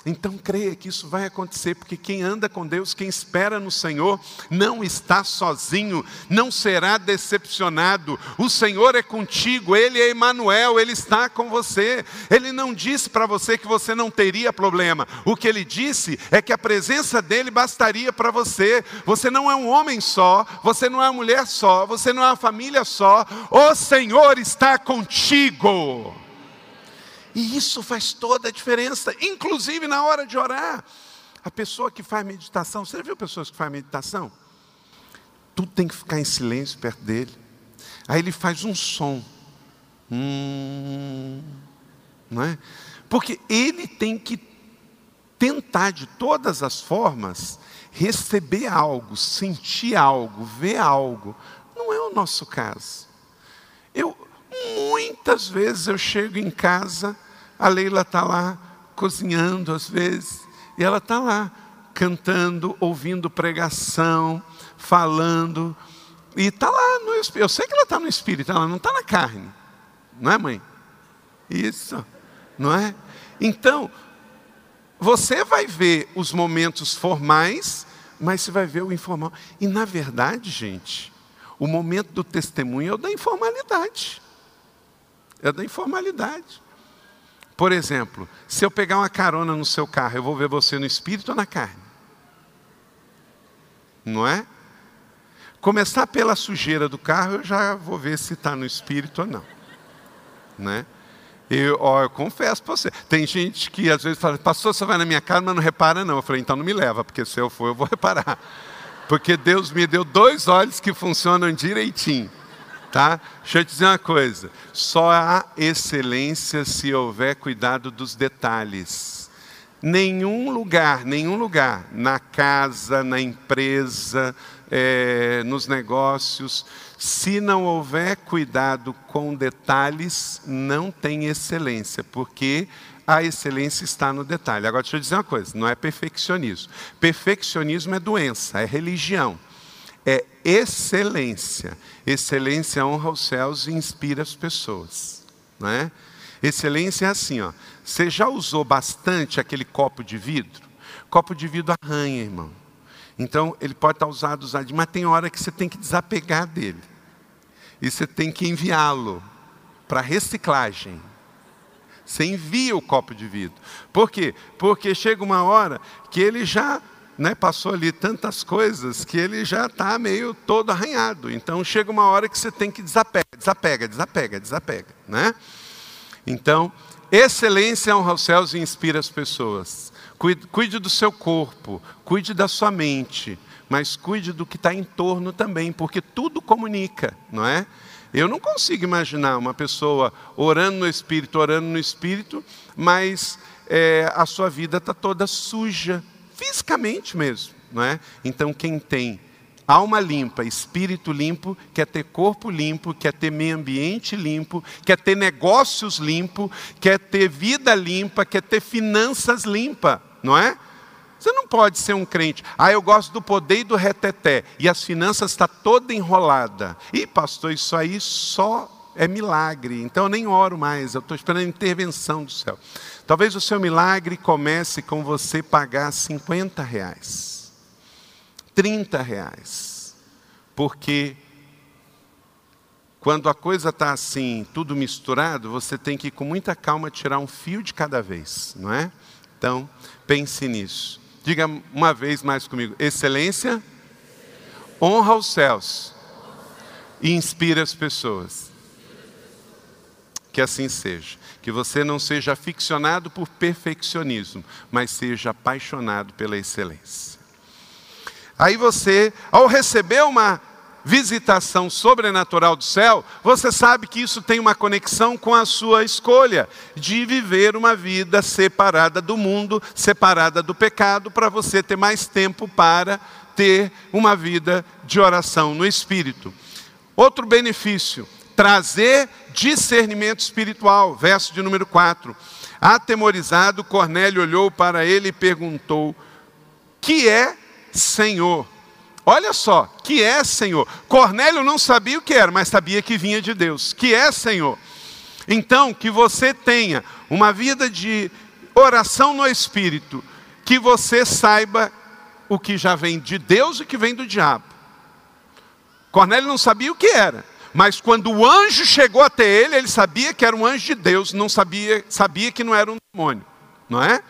Então creia que isso vai acontecer, porque quem anda com Deus, quem espera no Senhor, não está sozinho, não será decepcionado. O Senhor é contigo, Ele é Emmanuel, Ele está com você. Ele não disse para você que você não teria problema. O que Ele disse é que a presença dEle bastaria para você. Você não é um homem só, você não é uma mulher só, você não é uma família só. O Senhor está contigo. E isso faz toda a diferença, inclusive na hora de orar. A pessoa que faz meditação, você já viu pessoas que fazem meditação? Tudo tem que ficar em silêncio perto dele. Aí ele faz um som. Hum, não é? Porque ele tem que tentar de todas as formas receber algo, sentir algo, ver algo. Não é o nosso caso. Eu, Muitas vezes eu chego em casa, a Leila está lá cozinhando às vezes, e ela está lá cantando, ouvindo pregação, falando, e está lá no espírito. Eu sei que ela está no espírito, ela não está na carne, não é, mãe? Isso, não é? Então, você vai ver os momentos formais, mas você vai ver o informal. E na verdade, gente, o momento do testemunho é o da informalidade é da informalidade. Por exemplo, se eu pegar uma carona no seu carro, eu vou ver você no espírito ou na carne? Não é? Começar pela sujeira do carro, eu já vou ver se está no espírito ou não. Né? Eu, ó, eu confesso para você. Tem gente que às vezes fala, pastor, você vai na minha casa, mas não repara não. Eu falei, então não me leva, porque se eu for, eu vou reparar. Porque Deus me deu dois olhos que funcionam direitinho. Tá? Deixa eu te dizer uma coisa: só há excelência se houver cuidado dos detalhes. Nenhum lugar, nenhum lugar, na casa, na empresa, é, nos negócios, se não houver cuidado com detalhes, não tem excelência, porque a excelência está no detalhe. Agora, deixa eu dizer uma coisa: não é perfeccionismo. Perfeccionismo é doença, é religião é excelência. Excelência honra os céus e inspira as pessoas. Não é? Excelência é assim, ó. Você já usou bastante aquele copo de vidro? Copo de vidro arranha, irmão. Então, ele pode estar usado, usado, mas tem hora que você tem que desapegar dele. E você tem que enviá-lo para reciclagem. Você envia o copo de vidro. Por quê? Porque chega uma hora que ele já né, passou ali tantas coisas que ele já está meio todo arranhado. Então chega uma hora que você tem que desapega, desapega, desapega, desapega. Né? Então, excelência honra os céus e inspira as pessoas. Cuide, cuide do seu corpo, cuide da sua mente, mas cuide do que está em torno também, porque tudo comunica, não é? Eu não consigo imaginar uma pessoa orando no Espírito, orando no Espírito, mas é, a sua vida está toda suja, fisicamente mesmo, não é? Então quem tem alma limpa, espírito limpo, quer ter corpo limpo, quer ter meio ambiente limpo, quer ter negócios limpo, quer ter vida limpa, quer ter finanças limpa, não é? Você não pode ser um crente. Ah, eu gosto do poder e do reteté. E as finanças estão tá toda enrolada. E pastor, isso aí só é milagre. Então eu nem oro mais. Eu estou esperando a intervenção do céu. Talvez o seu milagre comece com você pagar 50 reais, 30 reais, porque quando a coisa está assim, tudo misturado, você tem que com muita calma tirar um fio de cada vez, não é? Então, pense nisso. Diga uma vez mais comigo: excelência, honra os céus e inspira as pessoas. Que assim seja. Que você não seja aficionado por perfeccionismo, mas seja apaixonado pela excelência. Aí você, ao receber uma visitação sobrenatural do céu, você sabe que isso tem uma conexão com a sua escolha de viver uma vida separada do mundo, separada do pecado, para você ter mais tempo para ter uma vida de oração no espírito. Outro benefício, trazer discernimento espiritual. Verso de número 4. Atemorizado, Cornélio olhou para ele e perguntou: Que é Senhor? Olha só, que é Senhor? Cornélio não sabia o que era, mas sabia que vinha de Deus. Que é Senhor? Então, que você tenha uma vida de oração no Espírito, que você saiba o que já vem de Deus e o que vem do diabo. Cornélio não sabia o que era, mas quando o anjo chegou até ele, ele sabia que era um anjo de Deus, não sabia, sabia que não era um demônio, não é?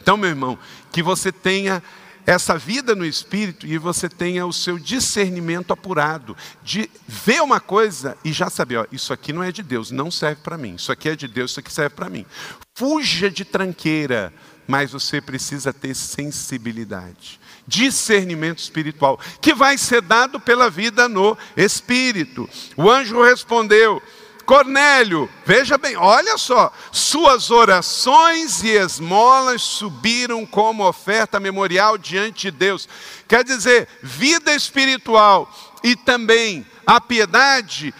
Então, meu irmão, que você tenha essa vida no espírito e você tenha o seu discernimento apurado de ver uma coisa e já saber, ó, isso aqui não é de Deus, não serve para mim. Isso aqui é de Deus, isso aqui serve para mim. Fuja de tranqueira, mas você precisa ter sensibilidade, discernimento espiritual, que vai ser dado pela vida no espírito. O anjo respondeu: Cornélio, veja bem, olha só, suas orações e esmolas subiram como oferta memorial diante de Deus. Quer dizer, vida espiritual e também a piedade,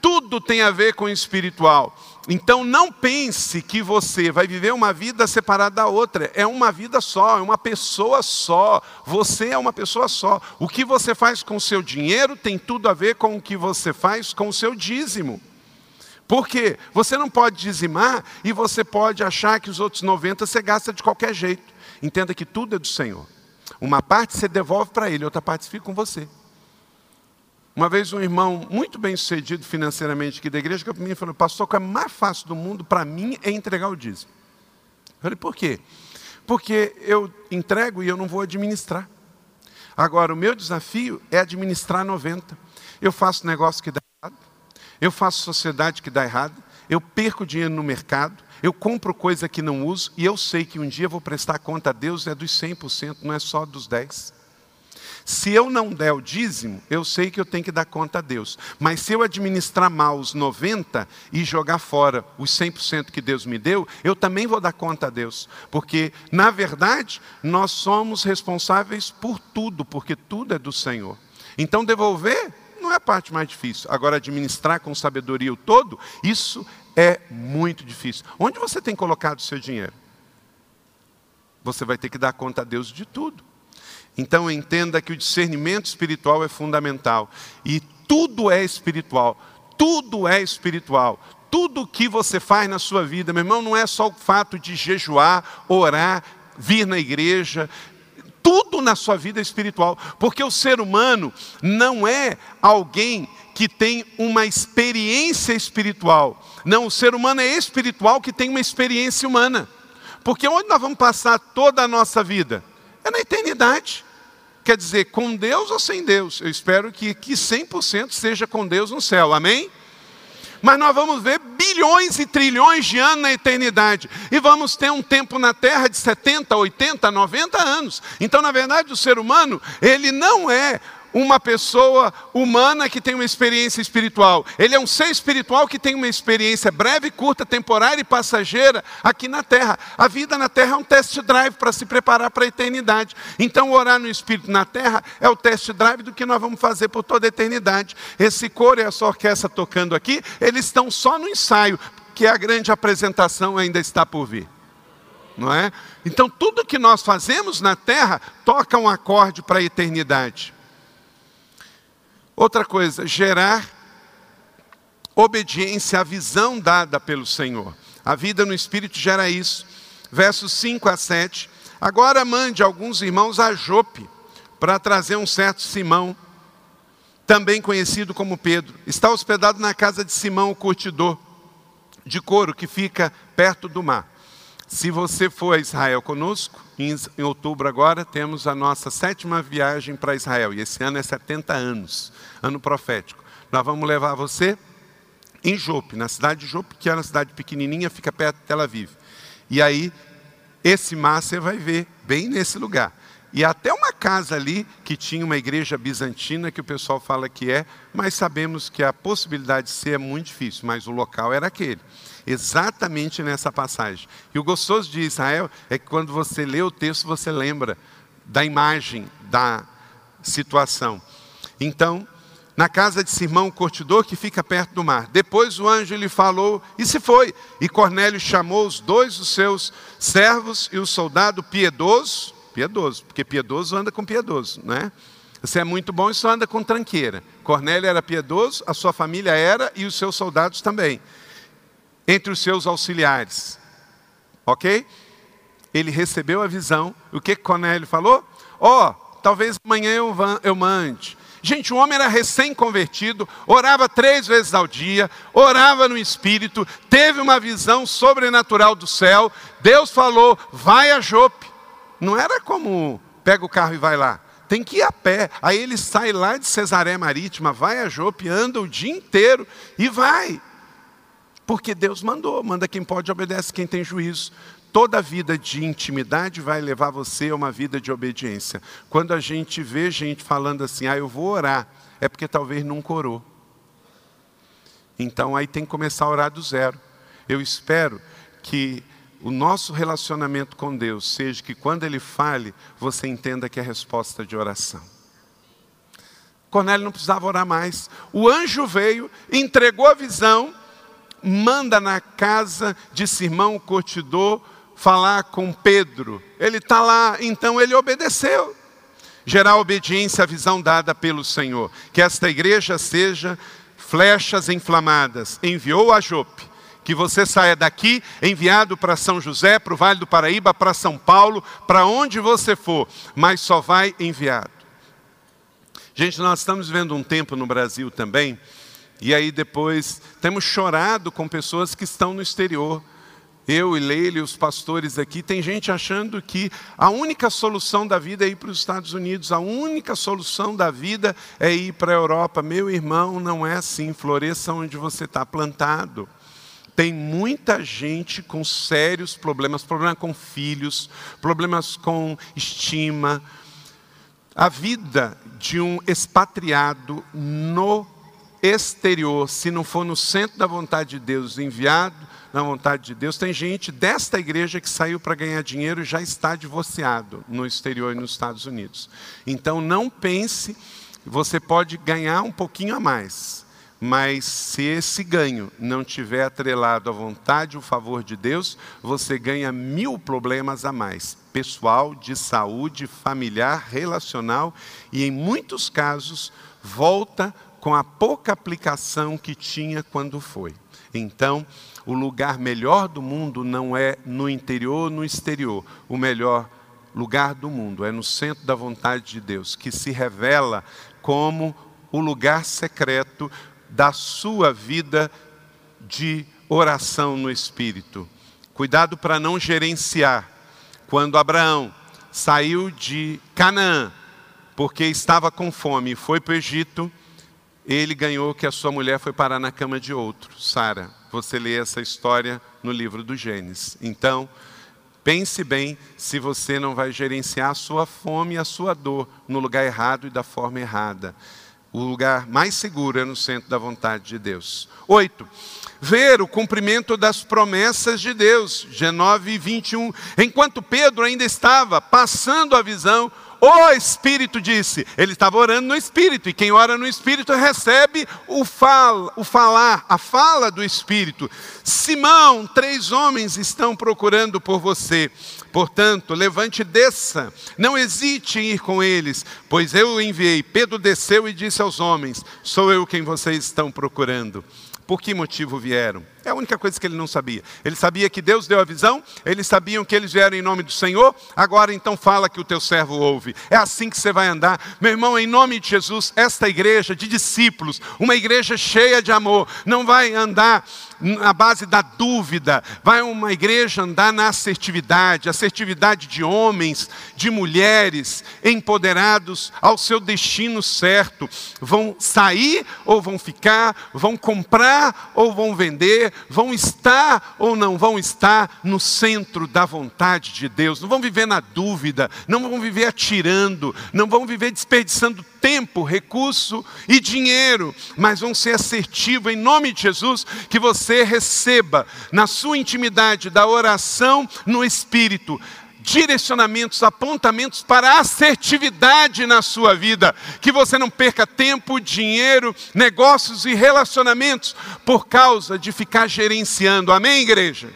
tudo tem a ver com espiritual. Então não pense que você vai viver uma vida separada da outra. É uma vida só, é uma pessoa só. Você é uma pessoa só. O que você faz com o seu dinheiro tem tudo a ver com o que você faz com o seu dízimo. Porque você não pode dizimar e você pode achar que os outros 90 você gasta de qualquer jeito. Entenda que tudo é do Senhor. Uma parte você devolve para Ele, outra parte fica com você. Uma vez um irmão muito bem sucedido financeiramente aqui da igreja, que para mim falou, pastor, o que é mais fácil do mundo para mim é entregar o dízimo. Eu falei, por quê? Porque eu entrego e eu não vou administrar. Agora, o meu desafio é administrar 90. Eu faço negócio que dá errado, eu faço sociedade que dá errado, eu perco dinheiro no mercado, eu compro coisa que não uso e eu sei que um dia vou prestar conta a Deus é dos 100%, não é só dos 10%. Se eu não der o dízimo, eu sei que eu tenho que dar conta a Deus. Mas se eu administrar mal os 90 e jogar fora os 100% que Deus me deu, eu também vou dar conta a Deus. Porque, na verdade, nós somos responsáveis por tudo, porque tudo é do Senhor. Então, devolver não é a parte mais difícil. Agora, administrar com sabedoria o todo, isso é muito difícil. Onde você tem colocado o seu dinheiro? Você vai ter que dar conta a Deus de tudo. Então entenda que o discernimento espiritual é fundamental. E tudo é espiritual. Tudo é espiritual. Tudo que você faz na sua vida, meu irmão, não é só o fato de jejuar, orar, vir na igreja, tudo na sua vida é espiritual, porque o ser humano não é alguém que tem uma experiência espiritual. Não, o ser humano é espiritual que tem uma experiência humana. Porque onde nós vamos passar toda a nossa vida? É na eternidade. Quer dizer, com Deus ou sem Deus? Eu espero que, que 100% seja com Deus no céu. Amém? mas nós vamos ver bilhões e trilhões de anos na eternidade. E vamos ter um tempo na Terra de 70, 80, 90 anos. Então, na verdade, o ser humano, ele não é uma pessoa humana que tem uma experiência espiritual. Ele é um ser espiritual que tem uma experiência breve, curta, temporária e passageira aqui na terra. A vida na terra é um test drive para se preparar para a eternidade. Então, orar no espírito na terra é o test drive do que nós vamos fazer por toda a eternidade. Esse coro e essa orquestra tocando aqui, eles estão só no ensaio, que a grande apresentação ainda está por vir. Não é? Então, tudo que nós fazemos na terra toca um acorde para a eternidade. Outra coisa, gerar obediência à visão dada pelo Senhor. A vida no Espírito gera isso. Versos 5 a 7. Agora mande alguns irmãos a Jope para trazer um certo Simão, também conhecido como Pedro. Está hospedado na casa de Simão, o curtidor de couro, que fica perto do mar. Se você for a Israel conosco, em, outubro agora, temos a nossa sétima viagem para Israel. E esse ano é 70 anos, ano profético. Nós vamos levar você em Jope, na cidade de Jope, que é uma cidade pequenininha, fica perto de Tel Aviv. E aí, esse mar você vai ver bem nesse lugar. E até uma casa ali que tinha uma igreja bizantina, que o pessoal fala que é, mas sabemos que a possibilidade de ser é muito difícil, mas o local era aquele exatamente nessa passagem. E o gostoso de Israel é que quando você lê o texto, você lembra da imagem, da situação. Então, na casa de Simão, curtidor que fica perto do mar. Depois o anjo lhe falou e se foi. E Cornélio chamou os dois dos seus servos e o soldado piedoso, piedoso, porque piedoso anda com piedoso, né? Você é muito bom e só anda com tranqueira. Cornélio era piedoso, a sua família era e os seus soldados também entre os seus auxiliares. Ok? ele recebeu a visão. O que Cornélio falou? Ó, oh, talvez amanhã eu, eu mande. Gente, o homem era recém-convertido, orava três vezes ao dia, orava no espírito, teve uma visão sobrenatural do céu. Deus falou: vai a Jope. Não era como pega o carro e vai lá. Tem que ir a pé. Aí ele sai lá de Cesaré Marítima, vai a Jope, anda o dia inteiro e vai. Porque Deus mandou, manda quem pode, obedece quem tem juízo. Toda vida de intimidade vai levar você a uma vida de obediência. Quando a gente vê gente falando assim, ah, eu vou orar, é porque talvez nunca orou. Então aí tem que começar a orar do zero. Eu espero que o nosso relacionamento com Deus seja que quando Ele fale, você entenda que é resposta de oração. Cornélio não precisava orar mais. O anjo veio, entregou a visão, manda na casa de Simão Curtidor falar com Pedro. Ele está lá, então ele obedeceu. Gerar obediência à visão dada pelo Senhor. Que esta igreja seja flechas inflamadas. Enviou a Jope. Que você saia daqui enviado para São José, para o Vale do Paraíba, para São Paulo, para onde você for, mas só vai enviado. Gente, nós estamos vivendo um tempo no Brasil também, e aí depois temos chorado com pessoas que estão no exterior eu e Leila e os pastores aqui, tem gente achando que a única solução da vida é ir para os Estados Unidos, a única solução da vida é ir para a Europa. Meu irmão, não é assim, floresça onde você está plantado. Tem muita gente com sérios problemas, problemas com filhos, problemas com estima. A vida de um expatriado no exterior, se não for no centro da vontade de Deus, enviado na vontade de Deus. Tem gente desta igreja que saiu para ganhar dinheiro e já está divorciado no exterior e nos Estados Unidos. Então não pense, você pode ganhar um pouquinho a mais, mas se esse ganho não tiver atrelado à vontade e o favor de Deus, você ganha mil problemas a mais, pessoal, de saúde, familiar, relacional e em muitos casos volta com a pouca aplicação que tinha quando foi. Então, o lugar melhor do mundo não é no interior, no exterior. O melhor lugar do mundo é no centro da vontade de Deus, que se revela como o lugar secreto da sua vida de oração no espírito. Cuidado para não gerenciar. Quando Abraão saiu de Canaã, porque estava com fome e foi para o Egito, ele ganhou que a sua mulher foi parar na cama de outro, Sara. Você lê essa história no livro do Gênesis. Então, pense bem se você não vai gerenciar a sua fome e a sua dor no lugar errado e da forma errada. O lugar mais seguro é no centro da vontade de Deus. Oito, ver o cumprimento das promessas de Deus. G9 21. Enquanto Pedro ainda estava passando a visão, o Espírito disse, ele estava orando no Espírito, e quem ora no Espírito recebe o, o falar, a fala do Espírito. Simão, três homens estão procurando por você. Portanto, levante e desça, não hesite em ir com eles, pois eu o enviei. Pedro desceu e disse aos homens: Sou eu quem vocês estão procurando. Por que motivo vieram? É a única coisa que ele não sabia. Ele sabia que Deus deu a visão, eles sabiam que eles vieram em nome do Senhor, agora então fala que o teu servo ouve. É assim que você vai andar. Meu irmão, em nome de Jesus, esta igreja de discípulos, uma igreja cheia de amor, não vai andar na base da dúvida, vai uma igreja andar na assertividade, assertividade de homens, de mulheres, empoderados ao seu destino certo. Vão sair ou vão ficar, vão comprar ou vão vender, vão estar ou não vão estar no centro da vontade de Deus. Não vão viver na dúvida, não vão viver atirando, não vão viver desperdiçando tempo, recurso e dinheiro, mas vão ser assertivos em nome de Jesus, que você receba na sua intimidade da oração no Espírito direcionamentos, apontamentos para assertividade na sua vida, que você não perca tempo, dinheiro, negócios e relacionamentos por causa de ficar gerenciando. Amém, igreja?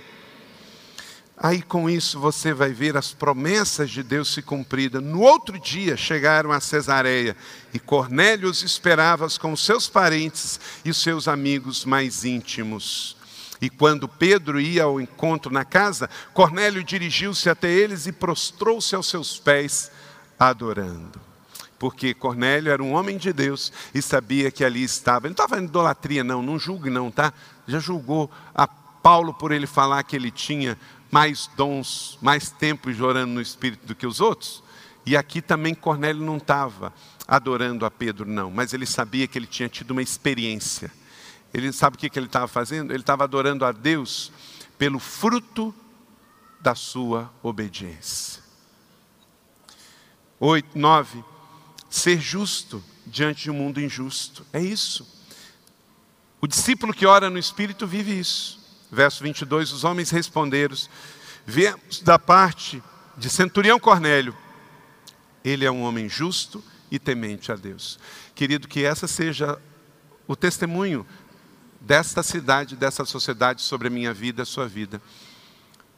Aí com isso você vai ver as promessas de Deus se cumpridas. No outro dia chegaram a Cesareia e Cornélio os esperava com seus parentes e seus amigos mais íntimos. E quando Pedro ia ao encontro na casa, Cornélio dirigiu-se até eles e prostrou-se aos seus pés, adorando. Porque Cornélio era um homem de Deus e sabia que ali estava. Ele não estava em idolatria, não, não julgue, não, tá? Já julgou a Paulo por ele falar que ele tinha mais dons, mais tempo orando no Espírito do que os outros? E aqui também Cornélio não estava adorando a Pedro, não, mas ele sabia que ele tinha tido uma experiência. Ele sabe o que, ele estava fazendo? Ele estava adorando a Deus pelo fruto da sua obediência. Oito, nove, ser justo diante de um mundo injusto. É isso. O discípulo que ora no Espírito vive isso. Verso 22, os homens responderam, viemos da parte de Centurião Cornélio. Ele é um homem justo e temente a Deus. Querido, que essa seja o testemunho desta cidade, dessa sociedade sobre a minha vida, a sua vida.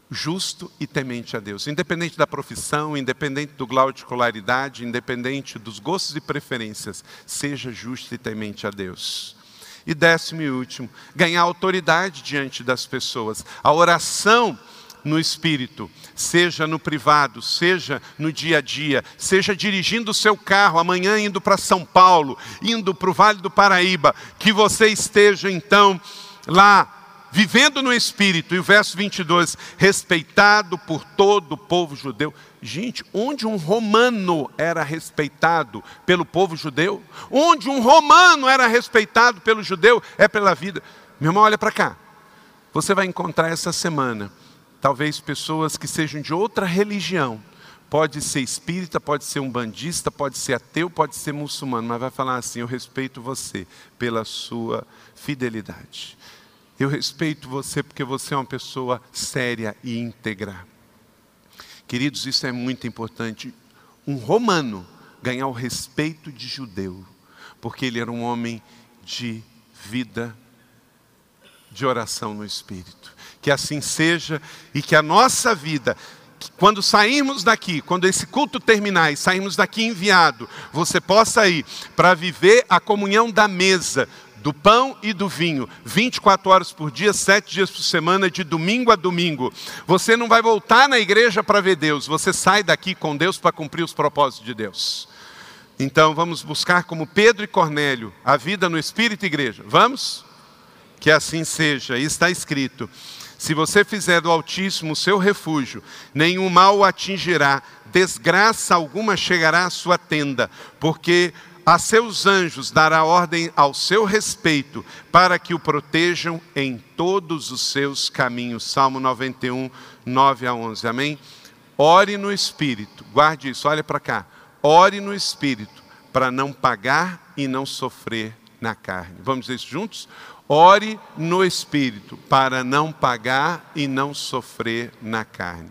Justo e temente a Deus, independente da profissão, independente do grau de escolaridade, independente dos gostos e preferências, seja justo e temente a Deus. E décimo e último, ganhar autoridade diante das pessoas. A oração no espírito, seja no privado, seja no dia a dia, seja dirigindo o seu carro amanhã indo para São Paulo, indo para o Vale do Paraíba, que você esteja então lá vivendo no espírito. E o verso 22, respeitado por todo o povo judeu. Gente, onde um romano era respeitado pelo povo judeu, onde um romano era respeitado pelo judeu, é pela vida. Meu irmão, olha para cá. Você vai encontrar essa semana talvez pessoas que sejam de outra religião. Pode ser espírita, pode ser um bandista, pode ser ateu, pode ser muçulmano, mas vai falar assim: Eu respeito você pela sua fidelidade. Eu respeito você porque você é uma pessoa séria e íntegra. Queridos, isso é muito importante. Um romano ganhar o respeito de judeu, porque ele era um homem de vida, de oração no espírito que assim seja e que a nossa vida, quando sairmos daqui, quando esse culto terminar e sairmos daqui enviado, você possa ir para viver a comunhão da mesa, do pão e do vinho, 24 horas por dia, sete dias por semana, de domingo a domingo. Você não vai voltar na igreja para ver Deus, você sai daqui com Deus para cumprir os propósitos de Deus. Então vamos buscar como Pedro e Cornélio a vida no Espírito Igreja. Vamos? Que assim seja. E está escrito: se você fizer do Altíssimo seu refúgio, nenhum mal o atingirá, desgraça alguma chegará à sua tenda, porque a seus anjos dará ordem ao seu respeito, para que o protejam em todos os seus caminhos. Salmo 91, 9 a 11. Amém? Ore no Espírito, guarde isso, olha para cá. Ore no Espírito, para não pagar e não sofrer na carne. Vamos dizer isso juntos? Ore no espírito para não pagar e não sofrer na carne.